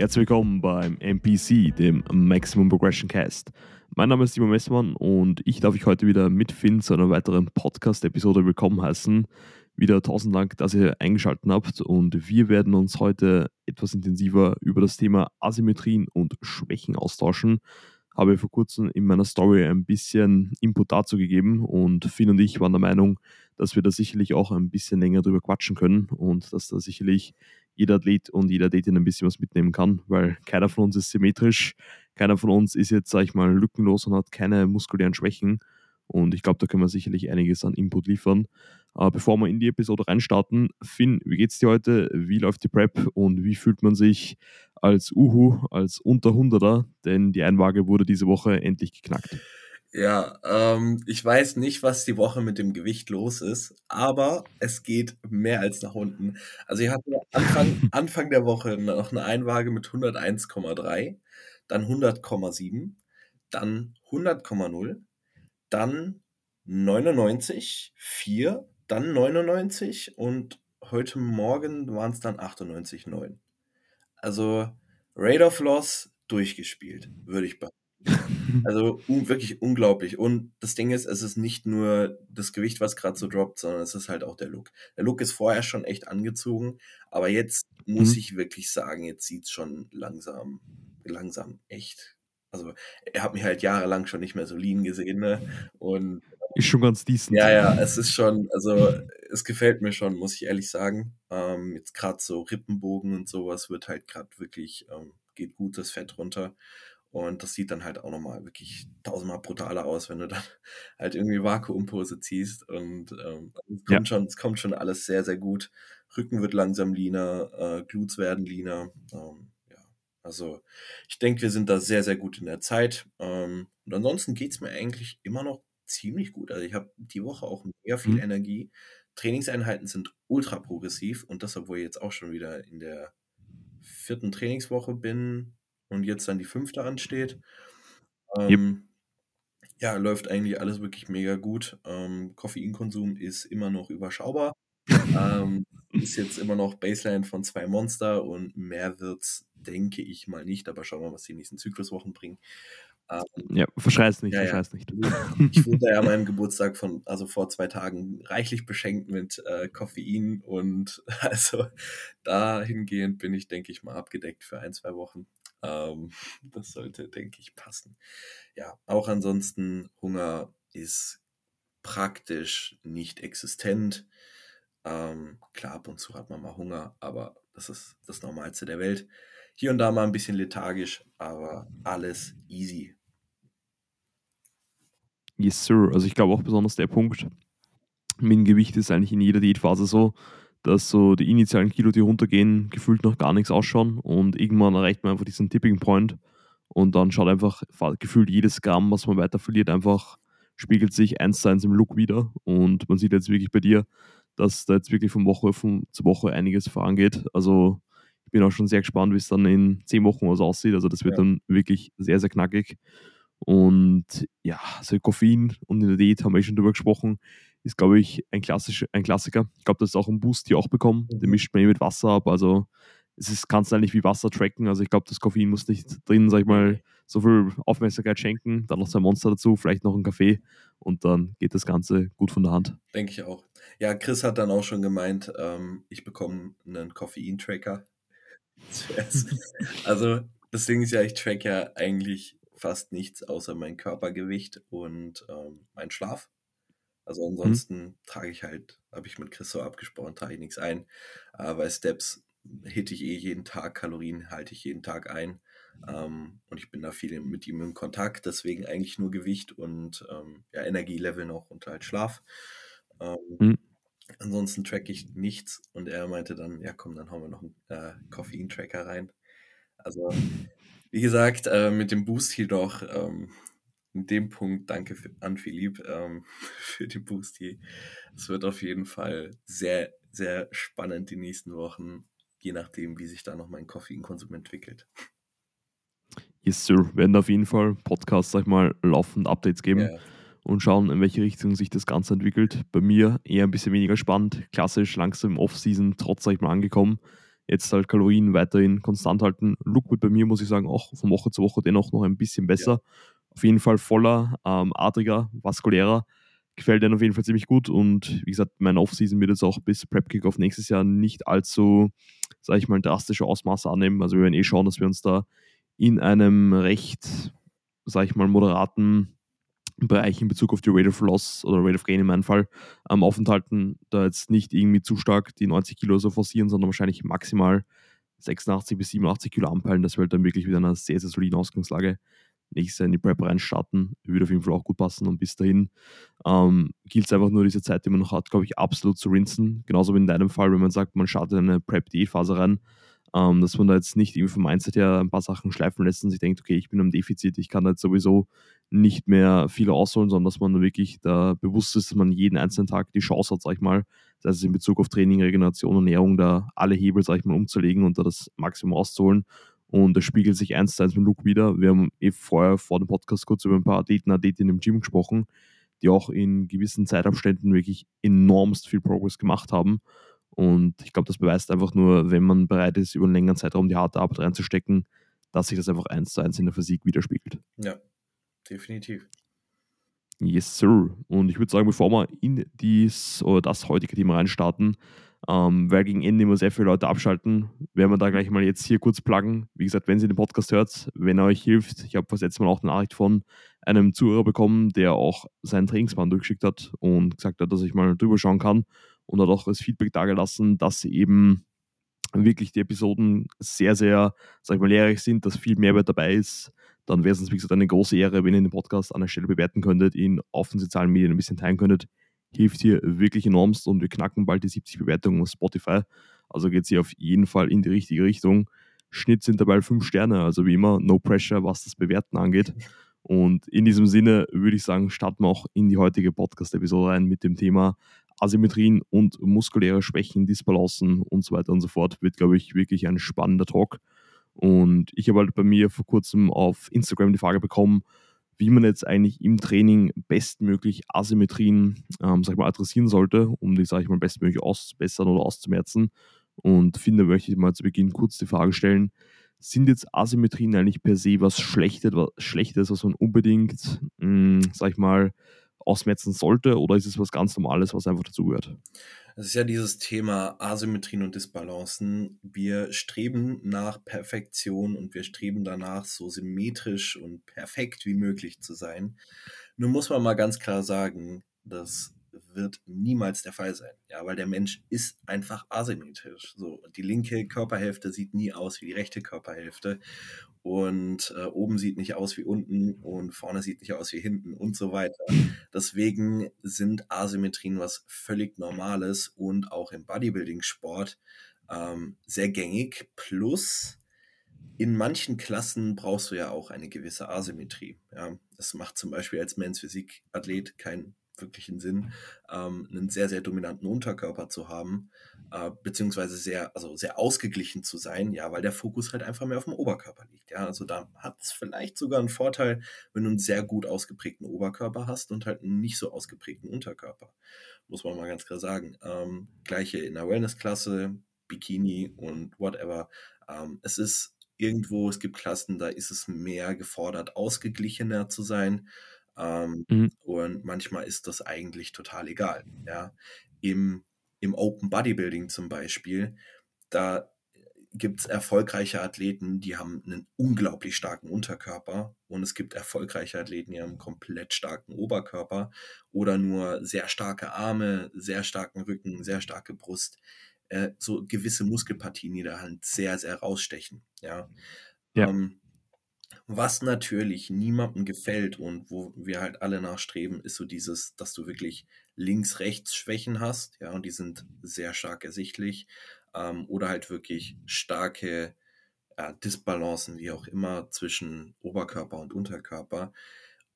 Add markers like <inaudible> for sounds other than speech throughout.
Herzlich willkommen beim MPC, dem Maximum Progression Cast. Mein Name ist Simon Messmann und ich darf euch heute wieder mit Finn zu einer weiteren Podcast-Episode willkommen heißen. Wieder tausend Dank, dass ihr eingeschaltet habt und wir werden uns heute etwas intensiver über das Thema Asymmetrien und Schwächen austauschen. Habe vor kurzem in meiner Story ein bisschen Input dazu gegeben und Finn und ich waren der Meinung, dass wir da sicherlich auch ein bisschen länger drüber quatschen können und dass da sicherlich jeder Athlet und jeder Athletin ein bisschen was mitnehmen kann, weil keiner von uns ist symmetrisch, keiner von uns ist jetzt, sag ich mal, lückenlos und hat keine muskulären Schwächen. Und ich glaube, da können wir sicherlich einiges an Input liefern. Aber bevor wir in die Episode reinstarten, Finn, wie geht's dir heute? Wie läuft die Prep und wie fühlt man sich als Uhu, als unter 100er? Denn die Einwaage wurde diese Woche endlich geknackt. Ja, ähm, ich weiß nicht, was die Woche mit dem Gewicht los ist, aber es geht mehr als nach unten. Also ich hatte Anfang, <laughs> Anfang der Woche noch eine Einwaage mit 101,3, dann 100,7, dann 100,0, dann 99,4, dann 99 und heute Morgen waren es dann 98,9. Also Rate of Loss durchgespielt, würde ich behaupten. Also un wirklich unglaublich. Und das Ding ist, es ist nicht nur das Gewicht, was gerade so droppt, sondern es ist halt auch der Look. Der Look ist vorher schon echt angezogen, aber jetzt muss mhm. ich wirklich sagen, jetzt sieht es schon langsam, langsam echt. Also er hat mich halt jahrelang schon nicht mehr so lean gesehen, ne? Und ist schon ganz decent. Ja, ja, es ist schon, also es gefällt mir schon, muss ich ehrlich sagen. Ähm, jetzt gerade so Rippenbogen und sowas wird halt gerade wirklich, ähm, geht gut das Fett runter. Und das sieht dann halt auch nochmal wirklich tausendmal brutaler aus, wenn du dann <laughs> halt irgendwie Vakuumpose ziehst. Und ähm, es, kommt ja. schon, es kommt schon alles sehr, sehr gut. Rücken wird langsam leaner, äh, Glutes werden leaner. Ähm, ja, also ich denke, wir sind da sehr, sehr gut in der Zeit. Ähm, und ansonsten geht es mir eigentlich immer noch ziemlich gut. Also ich habe die Woche auch mega viel mhm. Energie. Trainingseinheiten sind ultra progressiv und das, obwohl ich jetzt auch schon wieder in der vierten Trainingswoche bin, und jetzt dann die fünfte ansteht. Ähm, yep. Ja, läuft eigentlich alles wirklich mega gut. Ähm, Koffeinkonsum ist immer noch überschaubar. ähm, ist jetzt immer noch Baseline von zwei Monster und mehr wird's, denke ich mal nicht, aber schauen wir mal, was die nächsten Zykluswochen bringen. Ähm, ja, verschreiß nicht, ja, verschreiß ja. nicht. Ich wurde ja an meinem Geburtstag von, also vor zwei Tagen, reichlich beschenkt mit äh, Koffein und <laughs> also dahingehend bin ich, denke ich mal, abgedeckt für ein, zwei Wochen. Ähm, <laughs> das sollte, denke ich, passen. Ja, auch ansonsten, Hunger ist praktisch nicht existent. Ähm, klar, ab und zu hat man mal Hunger, aber das ist das Normalste der Welt. Hier und da mal ein bisschen lethargisch, aber alles easy. Yes, sir. Also ich glaube auch besonders der Punkt mit Gewicht ist eigentlich in jeder Diätphase so, dass so die initialen Kilo, die runtergehen, gefühlt noch gar nichts ausschauen und irgendwann erreicht man einfach diesen Tipping Point und dann schaut einfach gefühlt jedes Gramm, was man weiter verliert, einfach spiegelt sich eins zu eins im Look wieder und man sieht jetzt wirklich bei dir, dass da jetzt wirklich von Woche von, zu Woche einiges vorangeht. Also ich bin auch schon sehr gespannt, wie es dann in zehn Wochen was aussieht. Also das wird ja. dann wirklich sehr, sehr knackig. Und ja, also Koffein und in der Diät haben wir eh schon drüber gesprochen ist, glaube ich, ein, klassisch, ein Klassiker. Ich glaube, das ist auch ein Boost hier auch bekommen. Mhm. Den mischt man eh mit Wasser ab. Also es ist, kannst du eigentlich wie Wasser tracken. Also ich glaube, das Koffein muss nicht drin, sag ich mal, so viel Aufmerksamkeit schenken. Dann noch zwei Monster dazu, vielleicht noch ein Kaffee und dann geht das Ganze gut von der Hand. Denke ich auch. Ja, Chris hat dann auch schon gemeint, ähm, ich bekomme einen Koffein-Tracker. <laughs> also das Ding ist ja, ich track ja eigentlich fast nichts außer mein Körpergewicht und ähm, mein Schlaf. Also mhm. ansonsten hm. trage ich halt, habe ich mit Chris so abgesprochen, trage ich nichts ein. Äh, bei Steps hitte ich eh jeden Tag, Kalorien halte ich jeden Tag ein. Ähm, und ich bin da viel mit ihm in Kontakt, deswegen eigentlich nur Gewicht und ähm, ja, Energielevel noch und halt Schlaf. Ähm, hm. Ansonsten track ich nichts und er meinte dann, ja komm, dann hauen wir noch einen äh, Koffein-Tracker rein. Also, wie gesagt, äh, mit dem Boost jedoch ähm, in dem Punkt danke an Philipp ähm, <laughs> für die Boost hier. Es wird auf jeden Fall sehr, sehr spannend die nächsten Wochen, je nachdem, wie sich da noch mein Koffeinkonsum entwickelt. Yes, Sir. Werden auf jeden Fall Podcasts, sag ich mal, laufend Updates geben yeah. und schauen, in welche Richtung sich das Ganze entwickelt. Bei mir eher ein bisschen weniger spannend, klassisch langsam im Off-Season, trotz, sag ich mal, angekommen. jetzt halt Kalorien weiterhin konstant halten. Look wird bei mir, muss ich sagen, auch von Woche zu Woche dennoch noch ein bisschen besser. Ja. Auf jeden Fall voller, ähm, adriger, vaskulärer. Gefällt denen auf jeden Fall ziemlich gut und wie gesagt, mein Offseason wird jetzt auch bis Prep Kickoff nächstes Jahr nicht allzu, sage ich mal, drastische Ausmaße annehmen. Also wir werden eh schauen, dass wir uns da in einem recht, sage ich mal, moderaten Bereich in Bezug auf die Rate of Loss oder Rate of Gain in meinem Fall ähm, aufenthalten, da jetzt nicht irgendwie zu stark die 90 Kilo so forcieren, sondern wahrscheinlich maximal 86 bis 87 Kilo anpeilen. Das wird dann wirklich wieder eine sehr, sehr solide Ausgangslage. Nächstes Jahr in die Prep reinstarten, würde auf jeden Fall auch gut passen. Und bis dahin ähm, gilt es einfach nur, diese Zeit, die man noch hat, glaube ich, absolut zu rinsen. Genauso wie in deinem Fall, wenn man sagt, man startet in eine Prep-Diät-Phase rein, ähm, dass man da jetzt nicht irgendwie vom Mindset her ein paar Sachen schleifen lässt und sich denkt, okay, ich bin am Defizit, ich kann da jetzt sowieso nicht mehr viel ausholen, sondern dass man wirklich da bewusst ist, dass man jeden einzelnen Tag die Chance hat, sag ich mal, das heißt in Bezug auf Training, Regeneration Ernährung, da alle Hebel, sag ich mal, umzulegen und da das Maximum rauszuholen. Und das spiegelt sich eins zu eins mit Luke wieder. Wir haben eh vorher vor dem Podcast kurz über ein paar Athleten, Athletinnen im Gym gesprochen, die auch in gewissen Zeitabständen wirklich enormst viel Progress gemacht haben. Und ich glaube, das beweist einfach nur, wenn man bereit ist, über einen längeren Zeitraum die harte Arbeit reinzustecken, dass sich das einfach eins zu eins in der Physik widerspiegelt. Ja, definitiv. Yes, sir. Und ich würde sagen, bevor wir in dies oder das heutige Thema reinstarten, ähm, weil gegen Ende immer sehr viele Leute abschalten, werden wir da gleich mal jetzt hier kurz pluggen. Wie gesagt, wenn ihr den Podcast hört, wenn er euch hilft, ich habe das letzte Mal auch eine Nachricht von einem Zuhörer bekommen, der auch seinen Trainingsplan durchgeschickt hat und gesagt hat, dass ich mal drüber schauen kann und hat auch das Feedback dargelassen, dass eben wirklich die Episoden sehr, sehr, sag ich mal, lehrreich sind, dass viel Mehrwert dabei ist, dann wäre es uns, wie gesagt, eine große Ehre, wenn ihr den Podcast an der Stelle bewerten könntet, ihn auf den sozialen Medien ein bisschen teilen könntet. Hilft hier wirklich enormst und wir knacken bald die 70 Bewertungen auf Spotify. Also geht es hier auf jeden Fall in die richtige Richtung. Schnitt sind dabei 5 Sterne, also wie immer, no pressure, was das Bewerten angeht. Und in diesem Sinne würde ich sagen, starten wir auch in die heutige Podcast-Episode rein mit dem Thema Asymmetrien und muskuläre Schwächen, Disbalancen und so weiter und so fort. Wird, glaube ich, wirklich ein spannender Talk. Und ich habe halt bei mir vor kurzem auf Instagram die Frage bekommen, wie man jetzt eigentlich im Training bestmöglich Asymmetrien, ähm, sag ich mal, adressieren sollte, um die, sag ich mal, bestmöglich auszubessern oder auszumerzen. Und finde, möchte ich mal zu Beginn kurz die Frage stellen, sind jetzt Asymmetrien eigentlich per se was Schlechtes, was, Schlechtes, was man unbedingt, mh, hm, sag ich mal, ausmerzen sollte oder ist es was ganz Normales, was einfach dazugehört? Es ist ja dieses Thema Asymmetrien und Disbalancen. Wir streben nach Perfektion und wir streben danach, so symmetrisch und perfekt wie möglich zu sein. Nun muss man mal ganz klar sagen, dass wird niemals der Fall sein. Ja, weil der Mensch ist einfach asymmetrisch. So, die linke Körperhälfte sieht nie aus wie die rechte Körperhälfte und äh, oben sieht nicht aus wie unten und vorne sieht nicht aus wie hinten und so weiter. Deswegen sind Asymmetrien was völlig Normales und auch im Bodybuilding-Sport ähm, sehr gängig. Plus in manchen Klassen brauchst du ja auch eine gewisse Asymmetrie. Ja, das macht zum Beispiel als Men's Physik-Athlet keinen wirklichen Sinn, ähm, einen sehr, sehr dominanten Unterkörper zu haben, äh, beziehungsweise sehr, also sehr ausgeglichen zu sein, ja, weil der Fokus halt einfach mehr auf dem Oberkörper liegt. Ja, also da hat es vielleicht sogar einen Vorteil, wenn du einen sehr gut ausgeprägten Oberkörper hast und halt einen nicht so ausgeprägten Unterkörper. Muss man mal ganz klar sagen. Ähm, gleiche in der Wellness-Klasse, Bikini und whatever. Ähm, es ist irgendwo, es gibt Klassen, da ist es mehr gefordert, ausgeglichener zu sein. Ähm, mhm. Und manchmal ist das eigentlich total egal. Ja? Im, Im Open Bodybuilding zum Beispiel, da gibt es erfolgreiche Athleten, die haben einen unglaublich starken Unterkörper und es gibt erfolgreiche Athleten, die haben einen komplett starken Oberkörper oder nur sehr starke Arme, sehr starken Rücken, sehr starke Brust, äh, so gewisse Muskelpartien, die da halt sehr, sehr rausstechen. Ja. ja. Ähm, was natürlich niemandem gefällt und wo wir halt alle nachstreben, ist so dieses, dass du wirklich links-rechts-Schwächen hast, ja, und die sind sehr stark ersichtlich. Ähm, oder halt wirklich starke ja, Disbalancen, wie auch immer, zwischen Oberkörper und Unterkörper.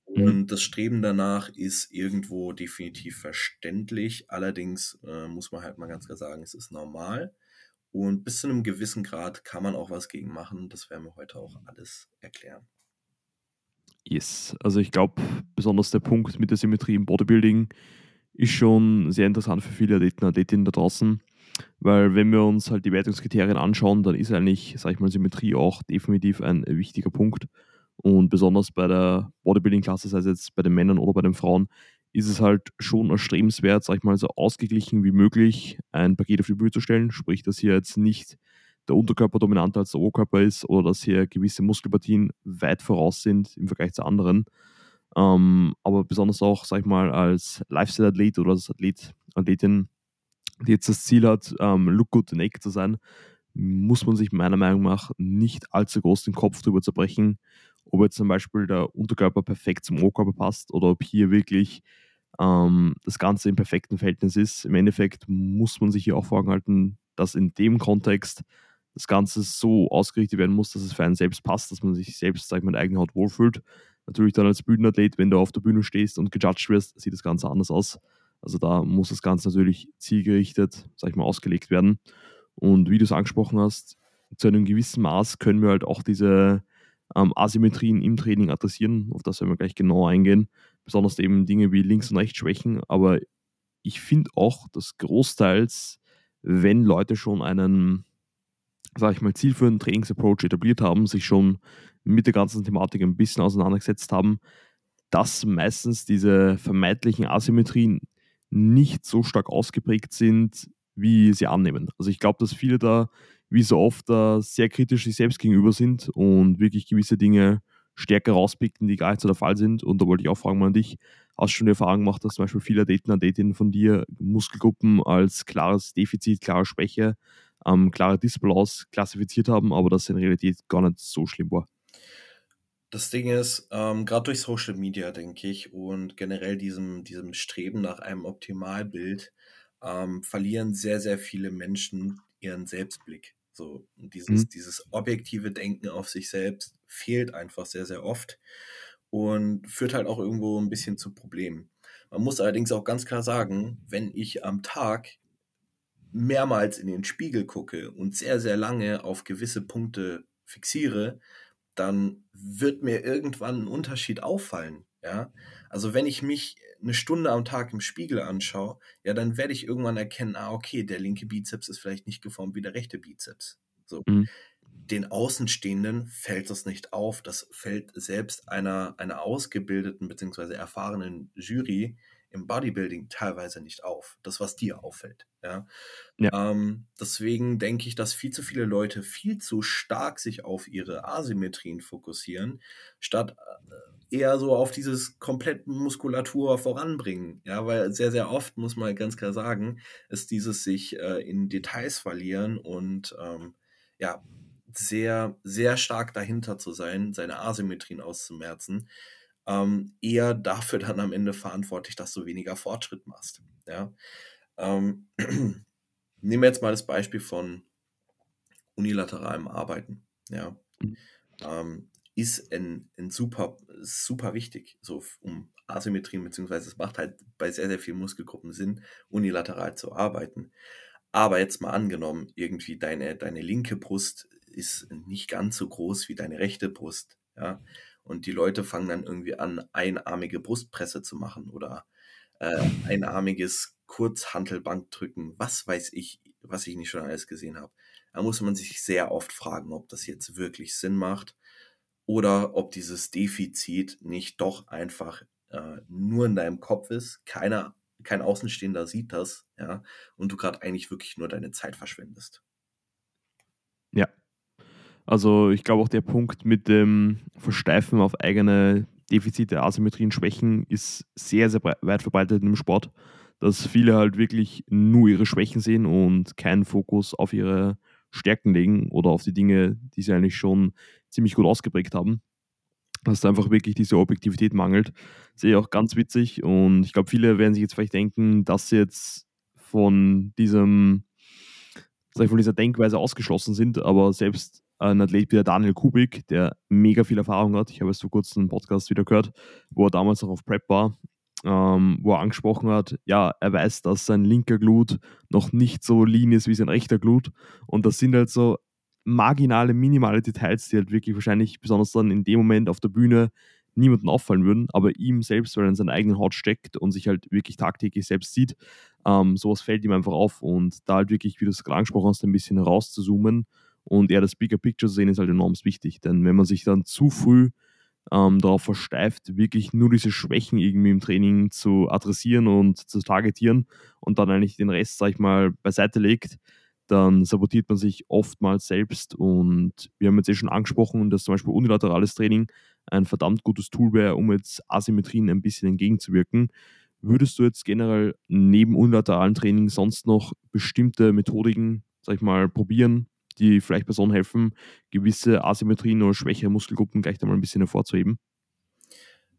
Mhm. Und das Streben danach ist irgendwo definitiv verständlich. Allerdings äh, muss man halt mal ganz klar sagen, es ist normal. Und bis zu einem gewissen Grad kann man auch was gegen machen. Das werden wir heute auch alles erklären. Yes, also ich glaube, besonders der Punkt mit der Symmetrie im Bodybuilding ist schon sehr interessant für viele Athleten und Athletinnen da draußen. Weil wenn wir uns halt die Wertungskriterien anschauen, dann ist eigentlich, sag ich mal, Symmetrie auch definitiv ein wichtiger Punkt. Und besonders bei der Bodybuilding-Klasse, sei es jetzt bei den Männern oder bei den Frauen, ist es halt schon erstrebenswert, sag ich mal, so ausgeglichen wie möglich ein Paket auf die Bühne zu stellen. Sprich, dass hier jetzt nicht der Unterkörper dominanter als der Oberkörper ist oder dass hier gewisse Muskelpartien weit voraus sind im Vergleich zu anderen. Ähm, aber besonders auch, sag ich mal, als Lifestyle-Athlet oder als Athlet, Athletin, die jetzt das Ziel hat, ähm, look good naked zu sein, muss man sich meiner Meinung nach nicht allzu groß den Kopf darüber zerbrechen, ob jetzt zum Beispiel der Unterkörper perfekt zum Oberkörper passt oder ob hier wirklich ähm, das Ganze im perfekten Verhältnis ist. Im Endeffekt muss man sich hier auch vor Augen halten, dass in dem Kontext das Ganze so ausgerichtet werden muss, dass es für einen selbst passt, dass man sich selbst, sag ich mal, in der eigenen Haut wohlfühlt. Natürlich dann als Bühnenathlet, wenn du auf der Bühne stehst und gejudged wirst, sieht das Ganze anders aus. Also da muss das Ganze natürlich zielgerichtet, sag ich mal, ausgelegt werden. Und wie du es angesprochen hast, zu einem gewissen Maß können wir halt auch diese ähm, Asymmetrien im Training adressieren. Auf das werden wir gleich genau eingehen. Besonders eben Dinge wie Links- und Rechtsschwächen. Aber ich finde auch, dass großteils, wenn Leute schon einen, sag ich mal, zielführenden Trainingsapproach etabliert haben, sich schon mit der ganzen Thematik ein bisschen auseinandergesetzt haben, dass meistens diese vermeintlichen Asymmetrien nicht so stark ausgeprägt sind, wie sie annehmen. Also ich glaube, dass viele da, wie so oft, da sehr kritisch sich selbst gegenüber sind und wirklich gewisse Dinge stärker rauspicken, die gar nicht so der Fall sind. Und da wollte ich auch fragen mal an dich, hast du schon die Erfahrung gemacht, dass zum Beispiel viele Athleten und Athletinnen von dir Muskelgruppen als klares Defizit, klare Schwäche, ähm, klare Disbalance klassifiziert haben, aber das in Realität gar nicht so schlimm war? Das Ding ist, ähm, gerade durch Social Media, denke ich, und generell diesem, diesem Streben nach einem Optimalbild, ähm, verlieren sehr, sehr viele Menschen ihren Selbstblick. So, dieses, mhm. dieses objektive Denken auf sich selbst fehlt einfach sehr, sehr oft und führt halt auch irgendwo ein bisschen zu Problemen. Man muss allerdings auch ganz klar sagen, wenn ich am Tag mehrmals in den Spiegel gucke und sehr, sehr lange auf gewisse Punkte fixiere, dann wird mir irgendwann ein Unterschied auffallen. Ja? Also wenn ich mich eine Stunde am Tag im Spiegel anschaue, ja, dann werde ich irgendwann erkennen, ah, okay, der linke Bizeps ist vielleicht nicht geformt wie der rechte Bizeps. So. Mhm. Den Außenstehenden fällt das nicht auf. Das fällt selbst einer, einer ausgebildeten bzw. erfahrenen Jury im Bodybuilding teilweise nicht auf. Das, was dir auffällt. Ja? ja. Ähm, deswegen denke ich, dass viel zu viele Leute viel zu stark sich auf ihre Asymmetrien fokussieren, statt äh, eher so auf dieses komplette Muskulatur voranbringen. Ja, weil sehr, sehr oft, muss man ganz klar sagen, ist dieses sich äh, in Details verlieren und ähm, ja, sehr, sehr stark dahinter zu sein, seine Asymmetrien auszumerzen, ähm, eher dafür dann am Ende verantwortlich, dass du weniger Fortschritt machst. Ja? Ähm, <clears throat> nehmen wir jetzt mal das Beispiel von unilateralem Arbeiten. Ja? Ähm, ist ein, ein super, super wichtig, so um Asymmetrien, beziehungsweise es macht halt bei sehr, sehr vielen Muskelgruppen Sinn, unilateral zu arbeiten. Aber jetzt mal angenommen, irgendwie deine, deine linke Brust ist nicht ganz so groß wie deine rechte Brust. Ja? Und die Leute fangen dann irgendwie an, einarmige Brustpresse zu machen oder äh, einarmiges Kurzhantelbankdrücken, was weiß ich, was ich nicht schon alles gesehen habe. Da muss man sich sehr oft fragen, ob das jetzt wirklich Sinn macht oder ob dieses Defizit nicht doch einfach äh, nur in deinem Kopf ist. Keiner, kein Außenstehender sieht das, ja, und du gerade eigentlich wirklich nur deine Zeit verschwendest. Ja, also ich glaube auch der Punkt mit dem Versteifen auf eigene Defizite, Asymmetrien, Schwächen ist sehr, sehr weit verbreitet im Sport, dass viele halt wirklich nur ihre Schwächen sehen und keinen Fokus auf ihre Stärken legen oder auf die Dinge, die sie eigentlich schon ziemlich gut ausgeprägt haben. Dass da einfach wirklich diese Objektivität mangelt. Sehe ich auch ganz witzig und ich glaube, viele werden sich jetzt vielleicht denken, dass sie jetzt von diesem, von dieser Denkweise ausgeschlossen sind, aber selbst ein Athlet wie der Daniel Kubik, der mega viel Erfahrung hat. Ich habe es vor kurzem einen Podcast wieder gehört, wo er damals noch auf Prep war, ähm, wo er angesprochen hat, ja, er weiß, dass sein linker Glut noch nicht so lean ist wie sein rechter Glut. Und das sind halt so marginale, minimale Details, die halt wirklich wahrscheinlich besonders dann in dem Moment auf der Bühne niemandem auffallen würden, aber ihm selbst, weil er in seiner eigenen Haut steckt und sich halt wirklich tagtäglich selbst sieht, ähm, sowas fällt ihm einfach auf und da halt wirklich, wie du es gerade angesprochen hast, ein bisschen rauszuzoomen und eher das Bigger Picture zu sehen, ist halt enorm wichtig, denn wenn man sich dann zu früh ähm, darauf versteift, wirklich nur diese Schwächen irgendwie im Training zu adressieren und zu targetieren und dann eigentlich den Rest, sag ich mal, beiseite legt, dann sabotiert man sich oftmals selbst. Und wir haben jetzt eh schon angesprochen, dass zum Beispiel unilaterales Training ein verdammt gutes Tool wäre, um jetzt Asymmetrien ein bisschen entgegenzuwirken. Würdest du jetzt generell neben unilateralen Training sonst noch bestimmte Methodiken, sag ich mal, probieren, die vielleicht Personen helfen, gewisse Asymmetrien oder schwächere Muskelgruppen gleich einmal ein bisschen hervorzuheben?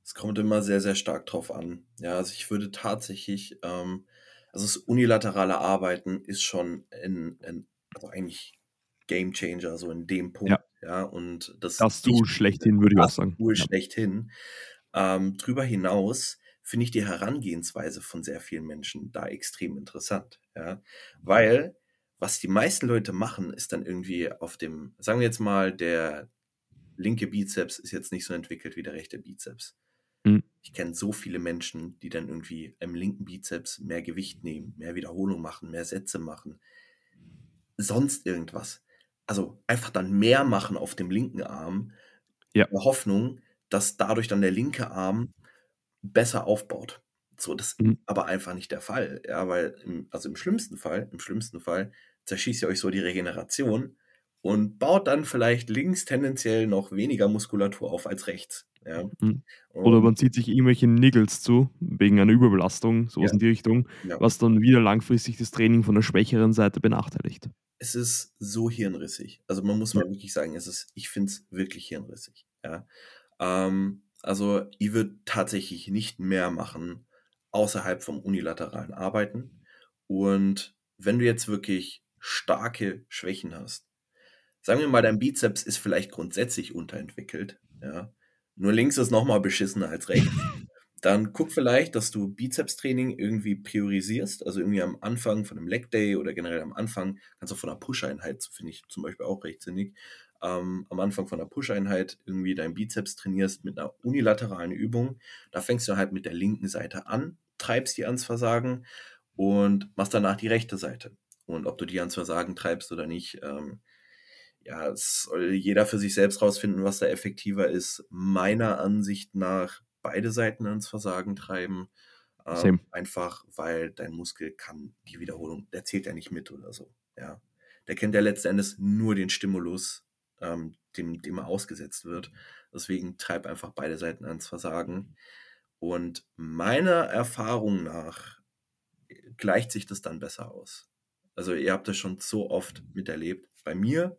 Es kommt immer sehr, sehr stark drauf an. Ja, also ich würde tatsächlich ähm, also das unilaterale Arbeiten ist schon in, in also eigentlich Game Changer, so in dem Punkt. Ja, ja und das, das Tool schlechthin, würde ich auch sagen. Tool ja. schlechthin. Ähm, drüber hinaus finde ich die Herangehensweise von sehr vielen Menschen da extrem interessant. Ja, weil was die meisten Leute machen, ist dann irgendwie auf dem, sagen wir jetzt mal, der linke Bizeps ist jetzt nicht so entwickelt wie der rechte Bizeps. Mhm. Ich kenne so viele Menschen, die dann irgendwie im linken Bizeps mehr Gewicht nehmen, mehr Wiederholung machen, mehr Sätze machen, sonst irgendwas. Also einfach dann mehr machen auf dem linken Arm, ja. in der Hoffnung, dass dadurch dann der linke Arm besser aufbaut. So, das ist mhm. aber einfach nicht der Fall. Ja, weil, im, also im schlimmsten Fall, im schlimmsten Fall zerschießt ihr euch so die Regeneration und baut dann vielleicht links tendenziell noch weniger Muskulatur auf als rechts. Ja. Mhm. Oder man zieht sich irgendwelche Niggles zu, wegen einer Überbelastung, sowas ja. in die Richtung, ja. was dann wieder langfristig das Training von der schwächeren Seite benachteiligt. Es ist so hirnrissig. Also man muss mal wirklich sagen, es ist, ich finde es wirklich hirnrissig. Ja. Ähm, also ich würde tatsächlich nicht mehr machen außerhalb vom unilateralen Arbeiten. Und wenn du jetzt wirklich starke Schwächen hast, sagen wir mal, dein Bizeps ist vielleicht grundsätzlich unterentwickelt, ja, nur links ist nochmal beschissener als rechts. <laughs> Dann guck vielleicht, dass du Bizeps-Training irgendwie priorisierst, also irgendwie am Anfang von einem Leg Day oder generell am Anfang, kannst du von einer Push-Einheit, finde ich zum Beispiel auch recht sinnig, ähm, am Anfang von einer Push-Einheit irgendwie deinen Bizeps trainierst mit einer unilateralen Übung. Da fängst du halt mit der linken Seite an, treibst die ans Versagen und machst danach die rechte Seite. Und ob du die ans Versagen treibst oder nicht, ähm, ja, es soll jeder für sich selbst rausfinden, was da effektiver ist. Meiner Ansicht nach beide Seiten ans Versagen treiben. Ähm, einfach, weil dein Muskel kann die Wiederholung, der zählt ja nicht mit oder so. Ja. Der kennt ja letzten Endes nur den Stimulus, ähm, dem, dem er ausgesetzt wird. Deswegen treib einfach beide Seiten ans Versagen. Und meiner Erfahrung nach gleicht sich das dann besser aus. Also ihr habt das schon so oft miterlebt. Bei mir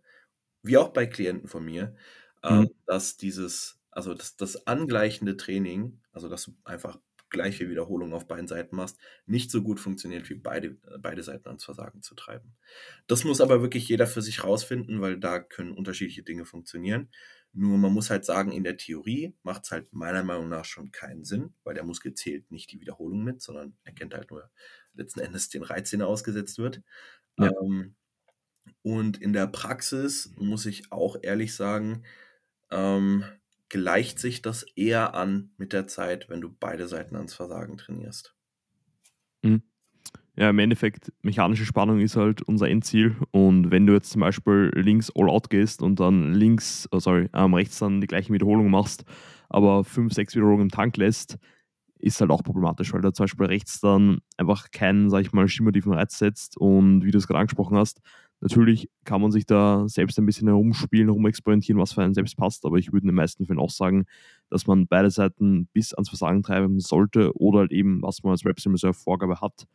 wie auch bei Klienten von mir, äh, mhm. dass dieses, also das, das angleichende Training, also dass du einfach gleiche Wiederholungen auf beiden Seiten machst, nicht so gut funktioniert, wie beide, beide Seiten ans Versagen zu treiben. Das muss aber wirklich jeder für sich rausfinden, weil da können unterschiedliche Dinge funktionieren. Nur man muss halt sagen, in der Theorie macht es halt meiner Meinung nach schon keinen Sinn, weil der Muskel zählt nicht die Wiederholung mit, sondern erkennt halt nur letzten Endes den Reiz, den er ausgesetzt wird. Ja. Ähm, und in der Praxis muss ich auch ehrlich sagen, ähm, gleicht sich das eher an mit der Zeit, wenn du beide Seiten ans Versagen trainierst. Mhm. Ja, im Endeffekt, mechanische Spannung ist halt unser Endziel. Und wenn du jetzt zum Beispiel links all out gehst und dann links, oh sorry, ähm, rechts dann die gleichen Wiederholungen machst, aber fünf, sechs Wiederholungen im Tank lässt, ist halt auch problematisch, weil da zum Beispiel rechts dann einfach keinen, sag ich mal, schimmativen Reiz setzt und wie du es gerade angesprochen hast, Natürlich kann man sich da selbst ein bisschen herumspielen, herumexperimentieren, was für einen selbst passt, aber ich würde in den meisten Fällen auch sagen, dass man beide Seiten bis ans Versagen treiben sollte oder halt eben, was man als Reps Reserve Vorgabe hat.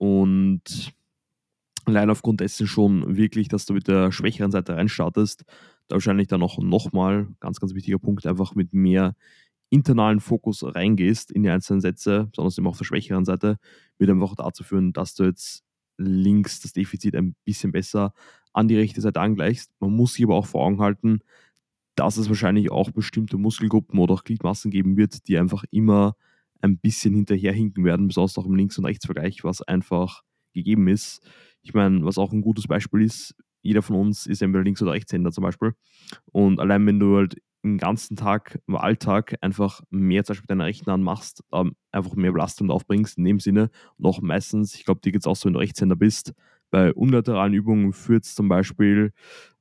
Und allein aufgrund dessen schon wirklich, dass du mit der schwächeren Seite reinstartest, da wahrscheinlich dann auch nochmal, ganz, ganz wichtiger Punkt, einfach mit mehr internalen Fokus reingehst in die einzelnen Sätze, besonders eben auf der schwächeren Seite, wird einfach dazu führen, dass du jetzt links das Defizit ein bisschen besser an die rechte Seite angleichst. Man muss sich aber auch vor Augen halten, dass es wahrscheinlich auch bestimmte Muskelgruppen oder auch Gliedmassen geben wird, die einfach immer ein bisschen hinterherhinken werden, besonders auch im Links- und Rechtsvergleich, was einfach gegeben ist. Ich meine, was auch ein gutes Beispiel ist, jeder von uns ist entweder Links- oder Rechtshänder zum Beispiel. Und allein wenn du halt den ganzen Tag im Alltag einfach mehr zum Beispiel deine rechten Hand machst, ähm, einfach mehr Belastung aufbringst in dem Sinne. Und auch meistens, ich glaube, dir geht es auch so, wenn du Rechtshänder bist, bei unilateralen Übungen führt es zum Beispiel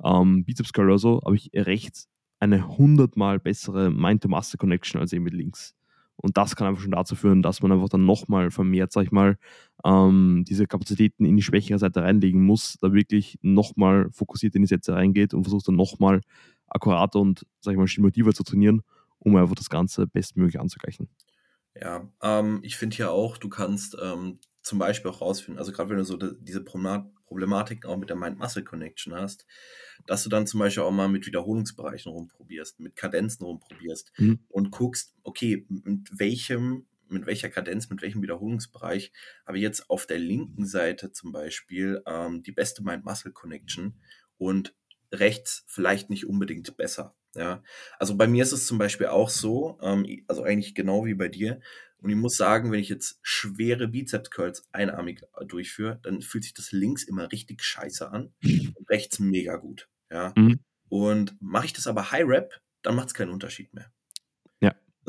ähm, Bizeps Curl oder so, habe ich rechts eine hundertmal bessere Mind-to-Muscle-Connection als eben mit links. Und das kann einfach schon dazu führen, dass man einfach dann nochmal vermehrt, sag ich mal, ähm, diese Kapazitäten in die schwächere Seite reinlegen muss, da wirklich nochmal fokussiert in die Sätze reingeht und versucht dann nochmal akkurater und, sag ich mal, stimulativer zu trainieren, um einfach das Ganze bestmöglich anzugleichen. Ja, ähm, ich finde ja auch, du kannst ähm, zum Beispiel auch rausfinden, also gerade wenn du so diese Problematik auch mit der Mind-Muscle-Connection hast, dass du dann zum Beispiel auch mal mit Wiederholungsbereichen rumprobierst, mit Kadenzen rumprobierst mhm. und guckst, okay, mit welchem, mit welcher Kadenz, mit welchem Wiederholungsbereich habe ich jetzt auf der linken Seite zum Beispiel ähm, die beste Mind-Muscle-Connection und rechts vielleicht nicht unbedingt besser. Ja, also bei mir ist es zum Beispiel auch so, ähm, also eigentlich genau wie bei dir. Und ich muss sagen, wenn ich jetzt schwere Bizeps-Curls einarmig durchführe, dann fühlt sich das links immer richtig scheiße an und rechts mega gut. Ja. Mhm. Und mache ich das aber High Rep, dann macht es keinen Unterschied mehr.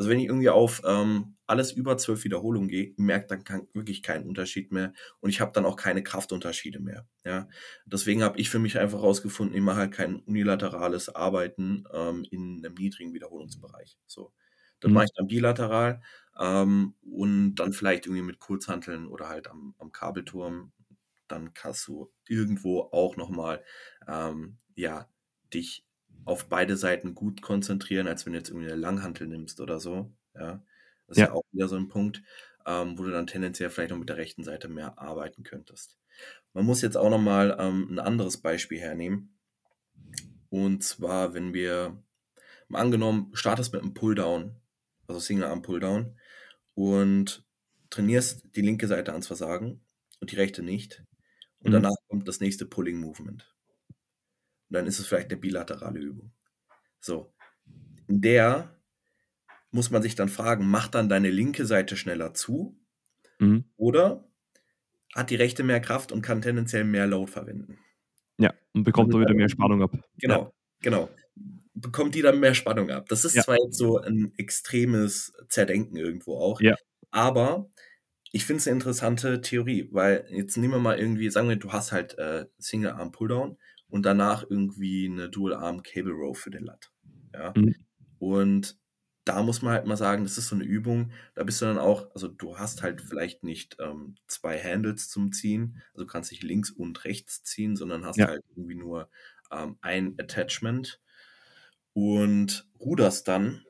Also wenn ich irgendwie auf ähm, alles über zwölf Wiederholungen gehe, merkt dann kann, wirklich keinen Unterschied mehr und ich habe dann auch keine Kraftunterschiede mehr. Ja, deswegen habe ich für mich einfach herausgefunden, ich mache halt kein unilaterales Arbeiten ähm, in einem niedrigen Wiederholungsbereich. So, das mhm. mache ich dann bilateral ähm, und dann vielleicht irgendwie mit Kurzhanteln oder halt am, am Kabelturm. Dann kannst du irgendwo auch nochmal ähm, ja dich auf beide Seiten gut konzentrieren, als wenn du jetzt irgendwie eine Langhantel nimmst oder so. Ja, das ist ja, ja auch wieder so ein Punkt, ähm, wo du dann tendenziell vielleicht noch mit der rechten Seite mehr arbeiten könntest. Man muss jetzt auch noch mal ähm, ein anderes Beispiel hernehmen. Und zwar, wenn wir mal angenommen, startest mit einem Pulldown, also Single Arm Pulldown und trainierst die linke Seite ans Versagen und die rechte nicht. Und mhm. danach kommt das nächste Pulling Movement. Und dann ist es vielleicht eine bilaterale Übung. So. In der muss man sich dann fragen, macht dann deine linke Seite schneller zu? Mhm. Oder hat die rechte mehr Kraft und kann tendenziell mehr Load verwenden? Ja, und bekommt da wieder mehr Spannung ab. Genau, ja. genau. Bekommt die dann mehr Spannung ab. Das ist ja. zwar jetzt so ein extremes Zerdenken irgendwo auch, ja. aber ich finde es eine interessante Theorie, weil jetzt nehmen wir mal irgendwie, sagen wir, du hast halt äh, Single Arm Pulldown und danach irgendwie eine Dual Arm Cable Row für den Lat. Ja. Mhm. Und da muss man halt mal sagen, das ist so eine Übung, da bist du dann auch, also du hast halt vielleicht nicht ähm, zwei Handles zum Ziehen, also du kannst nicht links und rechts ziehen, sondern hast ja. halt irgendwie nur ähm, ein Attachment und ruderst dann,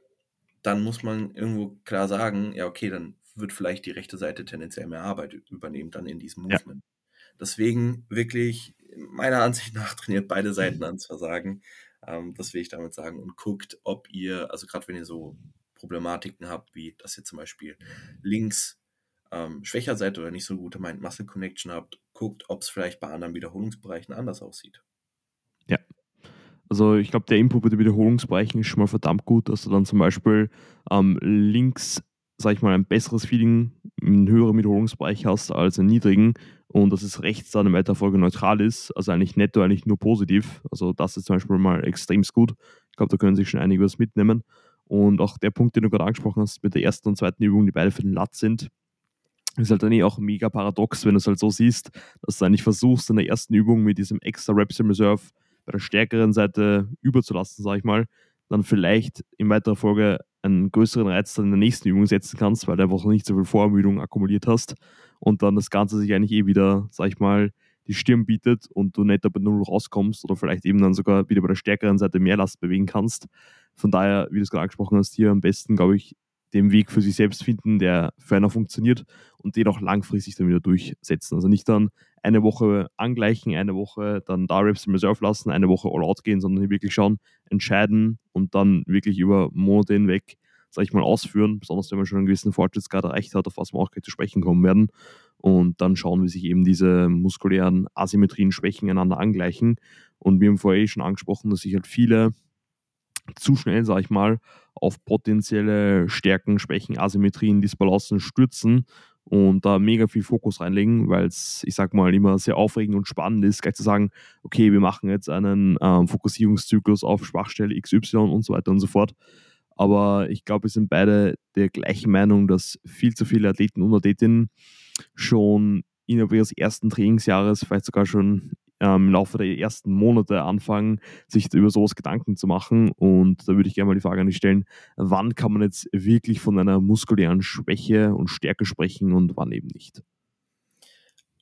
dann muss man irgendwo klar sagen, ja okay, dann wird vielleicht die rechte Seite tendenziell mehr Arbeit übernehmen dann in diesem Movement. Ja. Deswegen wirklich meiner Ansicht nach trainiert beide Seiten mhm. ans Versagen. Ähm, das will ich damit sagen. Und guckt, ob ihr, also gerade wenn ihr so Problematiken habt, wie dass ihr zum Beispiel links ähm, schwächer seid oder nicht so gute Mind-Muscle-Connection habt, guckt, ob es vielleicht bei anderen Wiederholungsbereichen anders aussieht. Ja. Also ich glaube, der Input bei den Wiederholungsbereichen ist schon mal verdammt gut, dass du dann zum Beispiel ähm, links, sag ich mal, ein besseres Feeling, einen höheren Wiederholungsbereich hast als einen niedrigen und dass es rechts dann in weiterer Folge neutral ist, also eigentlich netto eigentlich nur positiv. Also das ist zum Beispiel mal extrem gut. Ich glaube, da können sich schon einige was mitnehmen. Und auch der Punkt, den du gerade angesprochen hast, mit der ersten und zweiten Übung, die beide für den Lat sind, ist halt dann eh auch mega paradox, wenn du es halt so siehst, dass du eigentlich versuchst, in der ersten Übung mit diesem extra Reps in Reserve bei der stärkeren Seite überzulassen, sage ich mal, dann vielleicht in weiterer Folge einen größeren Reiz dann in der nächsten Übung setzen kannst, weil du einfach nicht so viel Vorermüdung akkumuliert hast und dann das Ganze sich eigentlich eh wieder, sag ich mal, die Stirn bietet und du nicht bei Null rauskommst oder vielleicht eben dann sogar wieder bei der stärkeren Seite mehr Last bewegen kannst. Von daher, wie du es gerade angesprochen hast, hier am besten, glaube ich, den Weg für sich selbst finden, der für einer funktioniert und den auch langfristig dann wieder durchsetzen. Also nicht dann eine Woche angleichen, eine Woche dann da Reps im Reserve lassen, eine Woche all out gehen, sondern wirklich schauen, entscheiden und dann wirklich über Monate hinweg sag ich mal, ausführen, besonders wenn man schon einen gewissen Fortschrittsgrad erreicht hat, auf was wir auch gleich zu sprechen kommen werden. Und dann schauen, wie sich eben diese muskulären Asymmetrien, Schwächen einander angleichen. Und wir haben vorher eh schon angesprochen, dass sich halt viele zu schnell, sag ich mal, auf potenzielle Stärken, Schwächen, Asymmetrien, Disbalancen stürzen und da mega viel Fokus reinlegen, weil es, ich sag mal, immer sehr aufregend und spannend ist, gleich zu sagen, okay, wir machen jetzt einen ähm, Fokussierungszyklus auf Schwachstelle XY und so weiter und so fort. Aber ich glaube, wir sind beide der gleichen Meinung, dass viel zu viele Athleten und Athletinnen schon innerhalb ihres ersten Trainingsjahres, vielleicht sogar schon ähm, im Laufe der ersten Monate anfangen, sich über sowas Gedanken zu machen. Und da würde ich gerne mal die Frage an dich stellen, wann kann man jetzt wirklich von einer muskulären Schwäche und Stärke sprechen und wann eben nicht?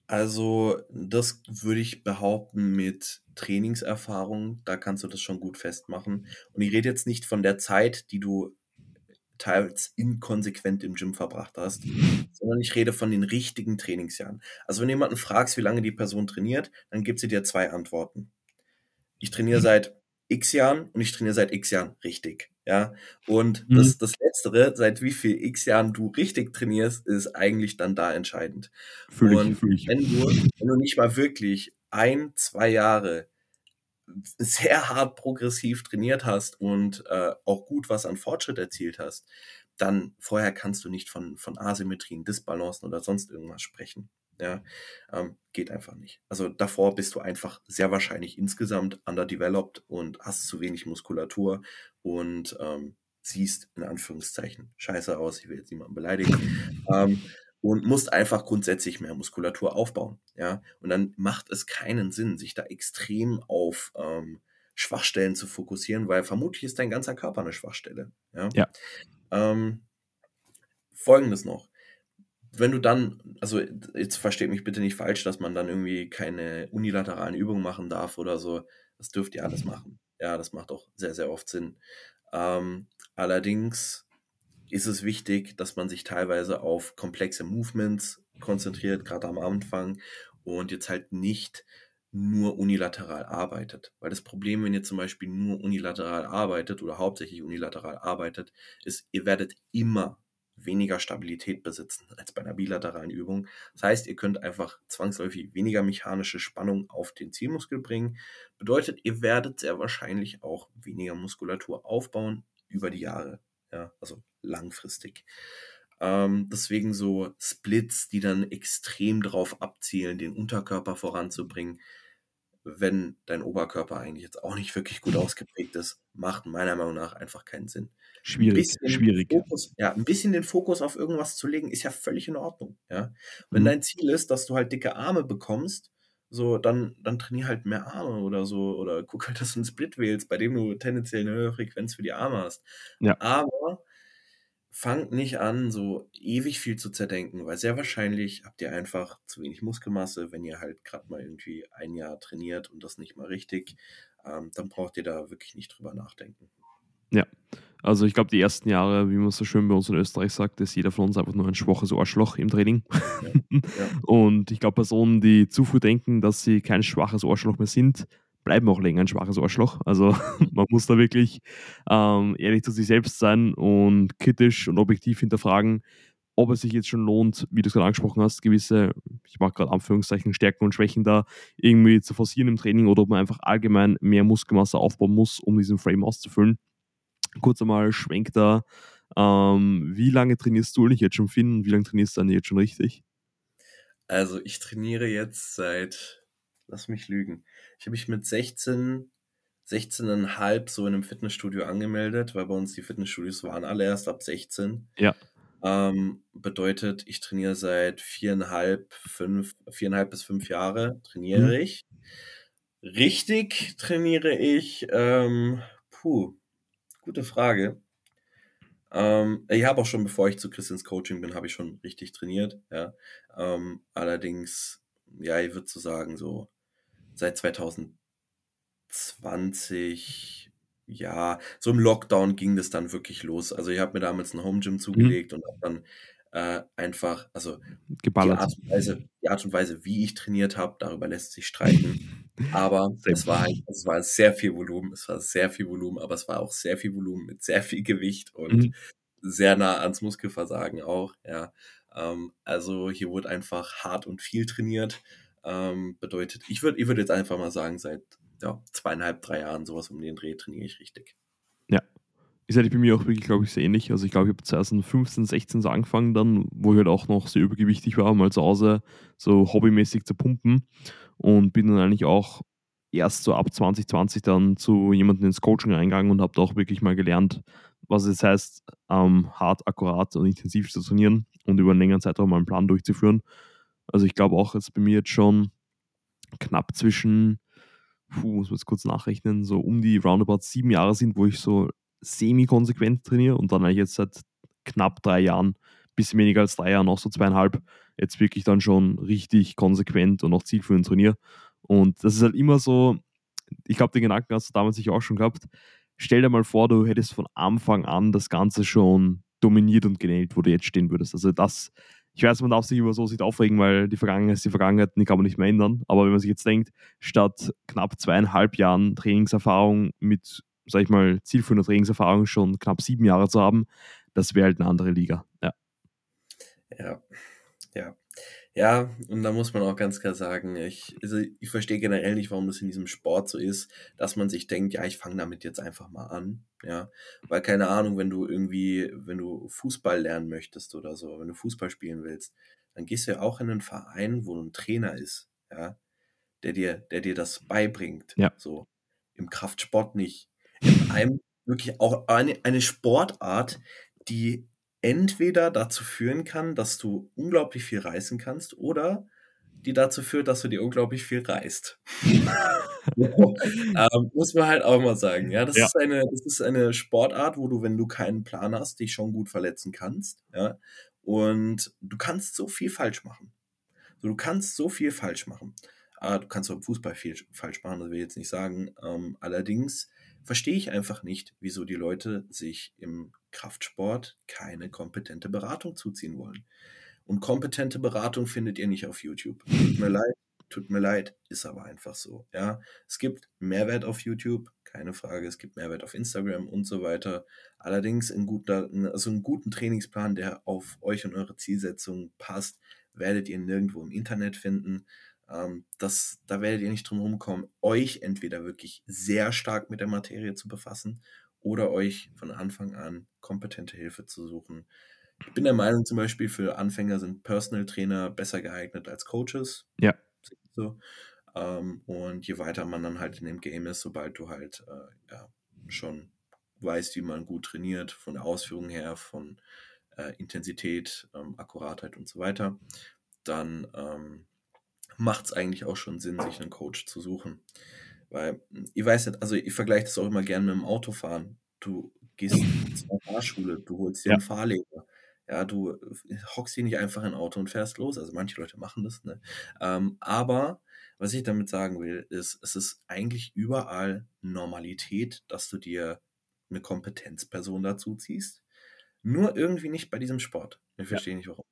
Also, das würde ich behaupten mit Trainingserfahrung, da kannst du das schon gut festmachen. Und ich rede jetzt nicht von der Zeit, die du teils inkonsequent im Gym verbracht hast, sondern ich rede von den richtigen Trainingsjahren. Also wenn jemanden fragst, wie lange die Person trainiert, dann gibt sie dir zwei Antworten. Ich trainiere seit x Jahren und ich trainiere seit x Jahren richtig. Ja, und mhm. das, das Letztere, seit wie viel x Jahren du richtig trainierst, ist eigentlich dann da entscheidend. Fühl und fühl ich. Wenn, du, wenn du nicht mal wirklich ein, zwei Jahre sehr hart progressiv trainiert hast und äh, auch gut was an Fortschritt erzielt hast, dann vorher kannst du nicht von, von Asymmetrien, Disbalancen oder sonst irgendwas sprechen. Ja, ähm, geht einfach nicht. Also davor bist du einfach sehr wahrscheinlich insgesamt underdeveloped und hast zu wenig Muskulatur und ähm, siehst in Anführungszeichen scheiße aus. Ich will jetzt niemanden beleidigen. ähm, und musst einfach grundsätzlich mehr Muskulatur aufbauen. Ja, und dann macht es keinen Sinn, sich da extrem auf ähm, Schwachstellen zu fokussieren, weil vermutlich ist dein ganzer Körper eine Schwachstelle. Ja. ja. Ähm, Folgendes noch. Wenn du dann, also jetzt versteht mich bitte nicht falsch, dass man dann irgendwie keine unilateralen Übungen machen darf oder so. Das dürft ihr alles machen. Ja, das macht auch sehr, sehr oft Sinn. Ähm, allerdings ist es wichtig, dass man sich teilweise auf komplexe Movements konzentriert, gerade am Anfang, und jetzt halt nicht nur unilateral arbeitet. Weil das Problem, wenn ihr zum Beispiel nur unilateral arbeitet oder hauptsächlich unilateral arbeitet, ist, ihr werdet immer weniger Stabilität besitzen als bei einer bilateralen Übung. Das heißt, ihr könnt einfach zwangsläufig weniger mechanische Spannung auf den Zielmuskel bringen. Bedeutet, ihr werdet sehr wahrscheinlich auch weniger Muskulatur aufbauen über die Jahre ja, also langfristig. Ähm, deswegen so Splits, die dann extrem darauf abzielen, den Unterkörper voranzubringen, wenn dein Oberkörper eigentlich jetzt auch nicht wirklich gut ausgeprägt ist, macht meiner Meinung nach einfach keinen Sinn. Schwierig, schwierig. Fokus, ja, ein bisschen den Fokus auf irgendwas zu legen, ist ja völlig in Ordnung. Ja? Wenn mhm. dein Ziel ist, dass du halt dicke Arme bekommst, so, dann, dann trainier halt mehr Arme oder so, oder guck halt, dass du einen Split wählst, bei dem du tendenziell eine höhere Frequenz für die Arme hast. Ja. Aber fangt nicht an, so ewig viel zu zerdenken, weil sehr wahrscheinlich habt ihr einfach zu wenig Muskelmasse, wenn ihr halt gerade mal irgendwie ein Jahr trainiert und das nicht mal richtig, ähm, dann braucht ihr da wirklich nicht drüber nachdenken. Ja, also ich glaube, die ersten Jahre, wie man so schön bei uns in Österreich sagt, ist jeder von uns einfach nur ein schwaches Arschloch im Training. Ja, ja. <laughs> Und ich glaube, Personen, die zu früh denken, dass sie kein schwaches Arschloch mehr sind, bleiben auch länger ein schwaches Arschloch. Also <laughs> man muss da wirklich ähm, ehrlich zu sich selbst sein und kritisch und objektiv hinterfragen, ob es sich jetzt schon lohnt, wie du es gerade angesprochen hast, gewisse, ich mache gerade Anführungszeichen, Stärken und Schwächen da irgendwie zu forcieren im Training oder ob man einfach allgemein mehr Muskelmasse aufbauen muss, um diesen Frame auszufüllen kurz einmal Schwenk da. Ähm, wie lange trainierst du nicht jetzt schon, Finn? Und wie lange trainierst du dann jetzt schon richtig? Also ich trainiere jetzt seit, lass mich lügen, ich habe mich mit 16, 16,5 so in einem Fitnessstudio angemeldet, weil bei uns die Fitnessstudios waren alle erst ab 16. Ja. Ähm, bedeutet, ich trainiere seit viereinhalb, fünf, viereinhalb bis fünf Jahre trainiere mhm. ich. Richtig trainiere ich, ähm, puh, Gute Frage. Ähm, ich habe auch schon, bevor ich zu Christians Coaching bin, habe ich schon richtig trainiert. Ja. Ähm, allerdings, ja, ich würde so sagen, so seit 2020, ja, so im Lockdown ging das dann wirklich los. Also ich habe mir damals ein Home Gym mhm. zugelegt mhm. und habe dann äh, einfach, also Die Art, Weise, die Art und Weise, wie ich trainiert habe, darüber lässt sich streiten. Aber es war, es war sehr viel Volumen, es war sehr viel Volumen, aber es war auch sehr viel Volumen mit sehr viel Gewicht und mhm. sehr nah ans Muskelversagen auch, ja. Ähm, also hier wurde einfach hart und viel trainiert. Ähm, bedeutet, ich würde ich würd jetzt einfach mal sagen, seit ja, zweieinhalb, drei Jahren sowas um den Dreh trainiere ich richtig. Ist halt bei mir auch wirklich, glaube ich, sehr ähnlich. Also ich glaube, ich habe 2015, 16 so angefangen dann, wo ich halt auch noch sehr übergewichtig war, mal zu Hause so hobbymäßig zu pumpen und bin dann eigentlich auch erst so ab 2020 dann zu jemandem ins Coaching reingegangen und habe da auch wirklich mal gelernt, was es heißt, ähm, hart, akkurat und intensiv zu trainieren und über einen längeren Zeitraum mal einen Plan durchzuführen. Also ich glaube auch, dass bei mir jetzt schon knapp zwischen, puh, muss man jetzt kurz nachrechnen, so um die roundabout sieben Jahre sind, wo ich so semi-konsequent trainiere und dann eigentlich jetzt seit knapp drei Jahren, bisschen weniger als drei Jahren, auch so zweieinhalb, jetzt wirklich dann schon richtig konsequent und auch zielführend trainiere. Und das ist halt immer so, ich glaube, den Gedanken hast du damals sicher auch schon gehabt. Stell dir mal vor, du hättest von Anfang an das Ganze schon dominiert und genäht, wo du jetzt stehen würdest. Also das, ich weiß, man darf sich über so nicht aufregen, weil die Vergangenheit ist die Vergangenheit, die kann man nicht mehr ändern. Aber wenn man sich jetzt denkt, statt knapp zweieinhalb Jahren Trainingserfahrung mit, sag ich mal, zielführender Trainingserfahrung schon knapp sieben Jahre zu haben, das wäre halt eine andere Liga. Ja. Ja, ja. Ja, und da muss man auch ganz klar sagen, ich, also ich verstehe generell nicht, warum das in diesem Sport so ist, dass man sich denkt, ja, ich fange damit jetzt einfach mal an. Ja, weil keine Ahnung, wenn du irgendwie, wenn du Fußball lernen möchtest oder so, wenn du Fußball spielen willst, dann gehst du ja auch in einen Verein, wo ein Trainer ist, ja, der dir, der dir das beibringt. Ja. So. Im Kraftsport nicht. In einem wirklich auch eine, eine Sportart, die entweder dazu führen kann, dass du unglaublich viel reißen kannst oder die dazu führt, dass du dir unglaublich viel reißt. <laughs> ähm, muss man halt auch mal sagen. Ja, das, ja. Ist eine, das ist eine Sportart, wo du, wenn du keinen Plan hast, dich schon gut verletzen kannst. Ja, und du kannst so viel falsch machen. du kannst so viel falsch machen. Äh, du kannst beim Fußball viel falsch machen, das will ich jetzt nicht sagen. Ähm, allerdings verstehe ich einfach nicht, wieso die Leute sich im Kraftsport keine kompetente Beratung zuziehen wollen. Und kompetente Beratung findet ihr nicht auf YouTube. Tut mir leid, tut mir leid, ist aber einfach so. Ja, es gibt Mehrwert auf YouTube, keine Frage. Es gibt Mehrwert auf Instagram und so weiter. Allerdings in guter, also einen guten Trainingsplan, der auf euch und eure Zielsetzungen passt, werdet ihr nirgendwo im Internet finden. Ähm, das, da werdet ihr nicht drum rumkommen, euch entweder wirklich sehr stark mit der Materie zu befassen oder euch von Anfang an kompetente Hilfe zu suchen. Ich bin der Meinung zum Beispiel, für Anfänger sind Personal Trainer besser geeignet als Coaches. Ja. So. Ähm, und je weiter man dann halt in dem Game ist, sobald du halt äh, ja, schon weißt, wie man gut trainiert, von der Ausführung her, von äh, Intensität, ähm, Akkuratheit und so weiter, dann ähm, macht es eigentlich auch schon Sinn, sich einen Coach zu suchen. Weil, ich weiß nicht, also ich vergleiche das auch immer gerne mit dem Autofahren. Du gehst <clears throat> zur Fahrschule, du holst dir ja. einen Fahrlehrer. Ja, du hockst hier nicht einfach in ein Auto und fährst los. Also manche Leute machen das, ne? Ähm, aber was ich damit sagen will, ist, es ist eigentlich überall Normalität, dass du dir eine Kompetenzperson dazu ziehst. Nur irgendwie nicht bei diesem Sport. Ich verstehe ja. nicht warum.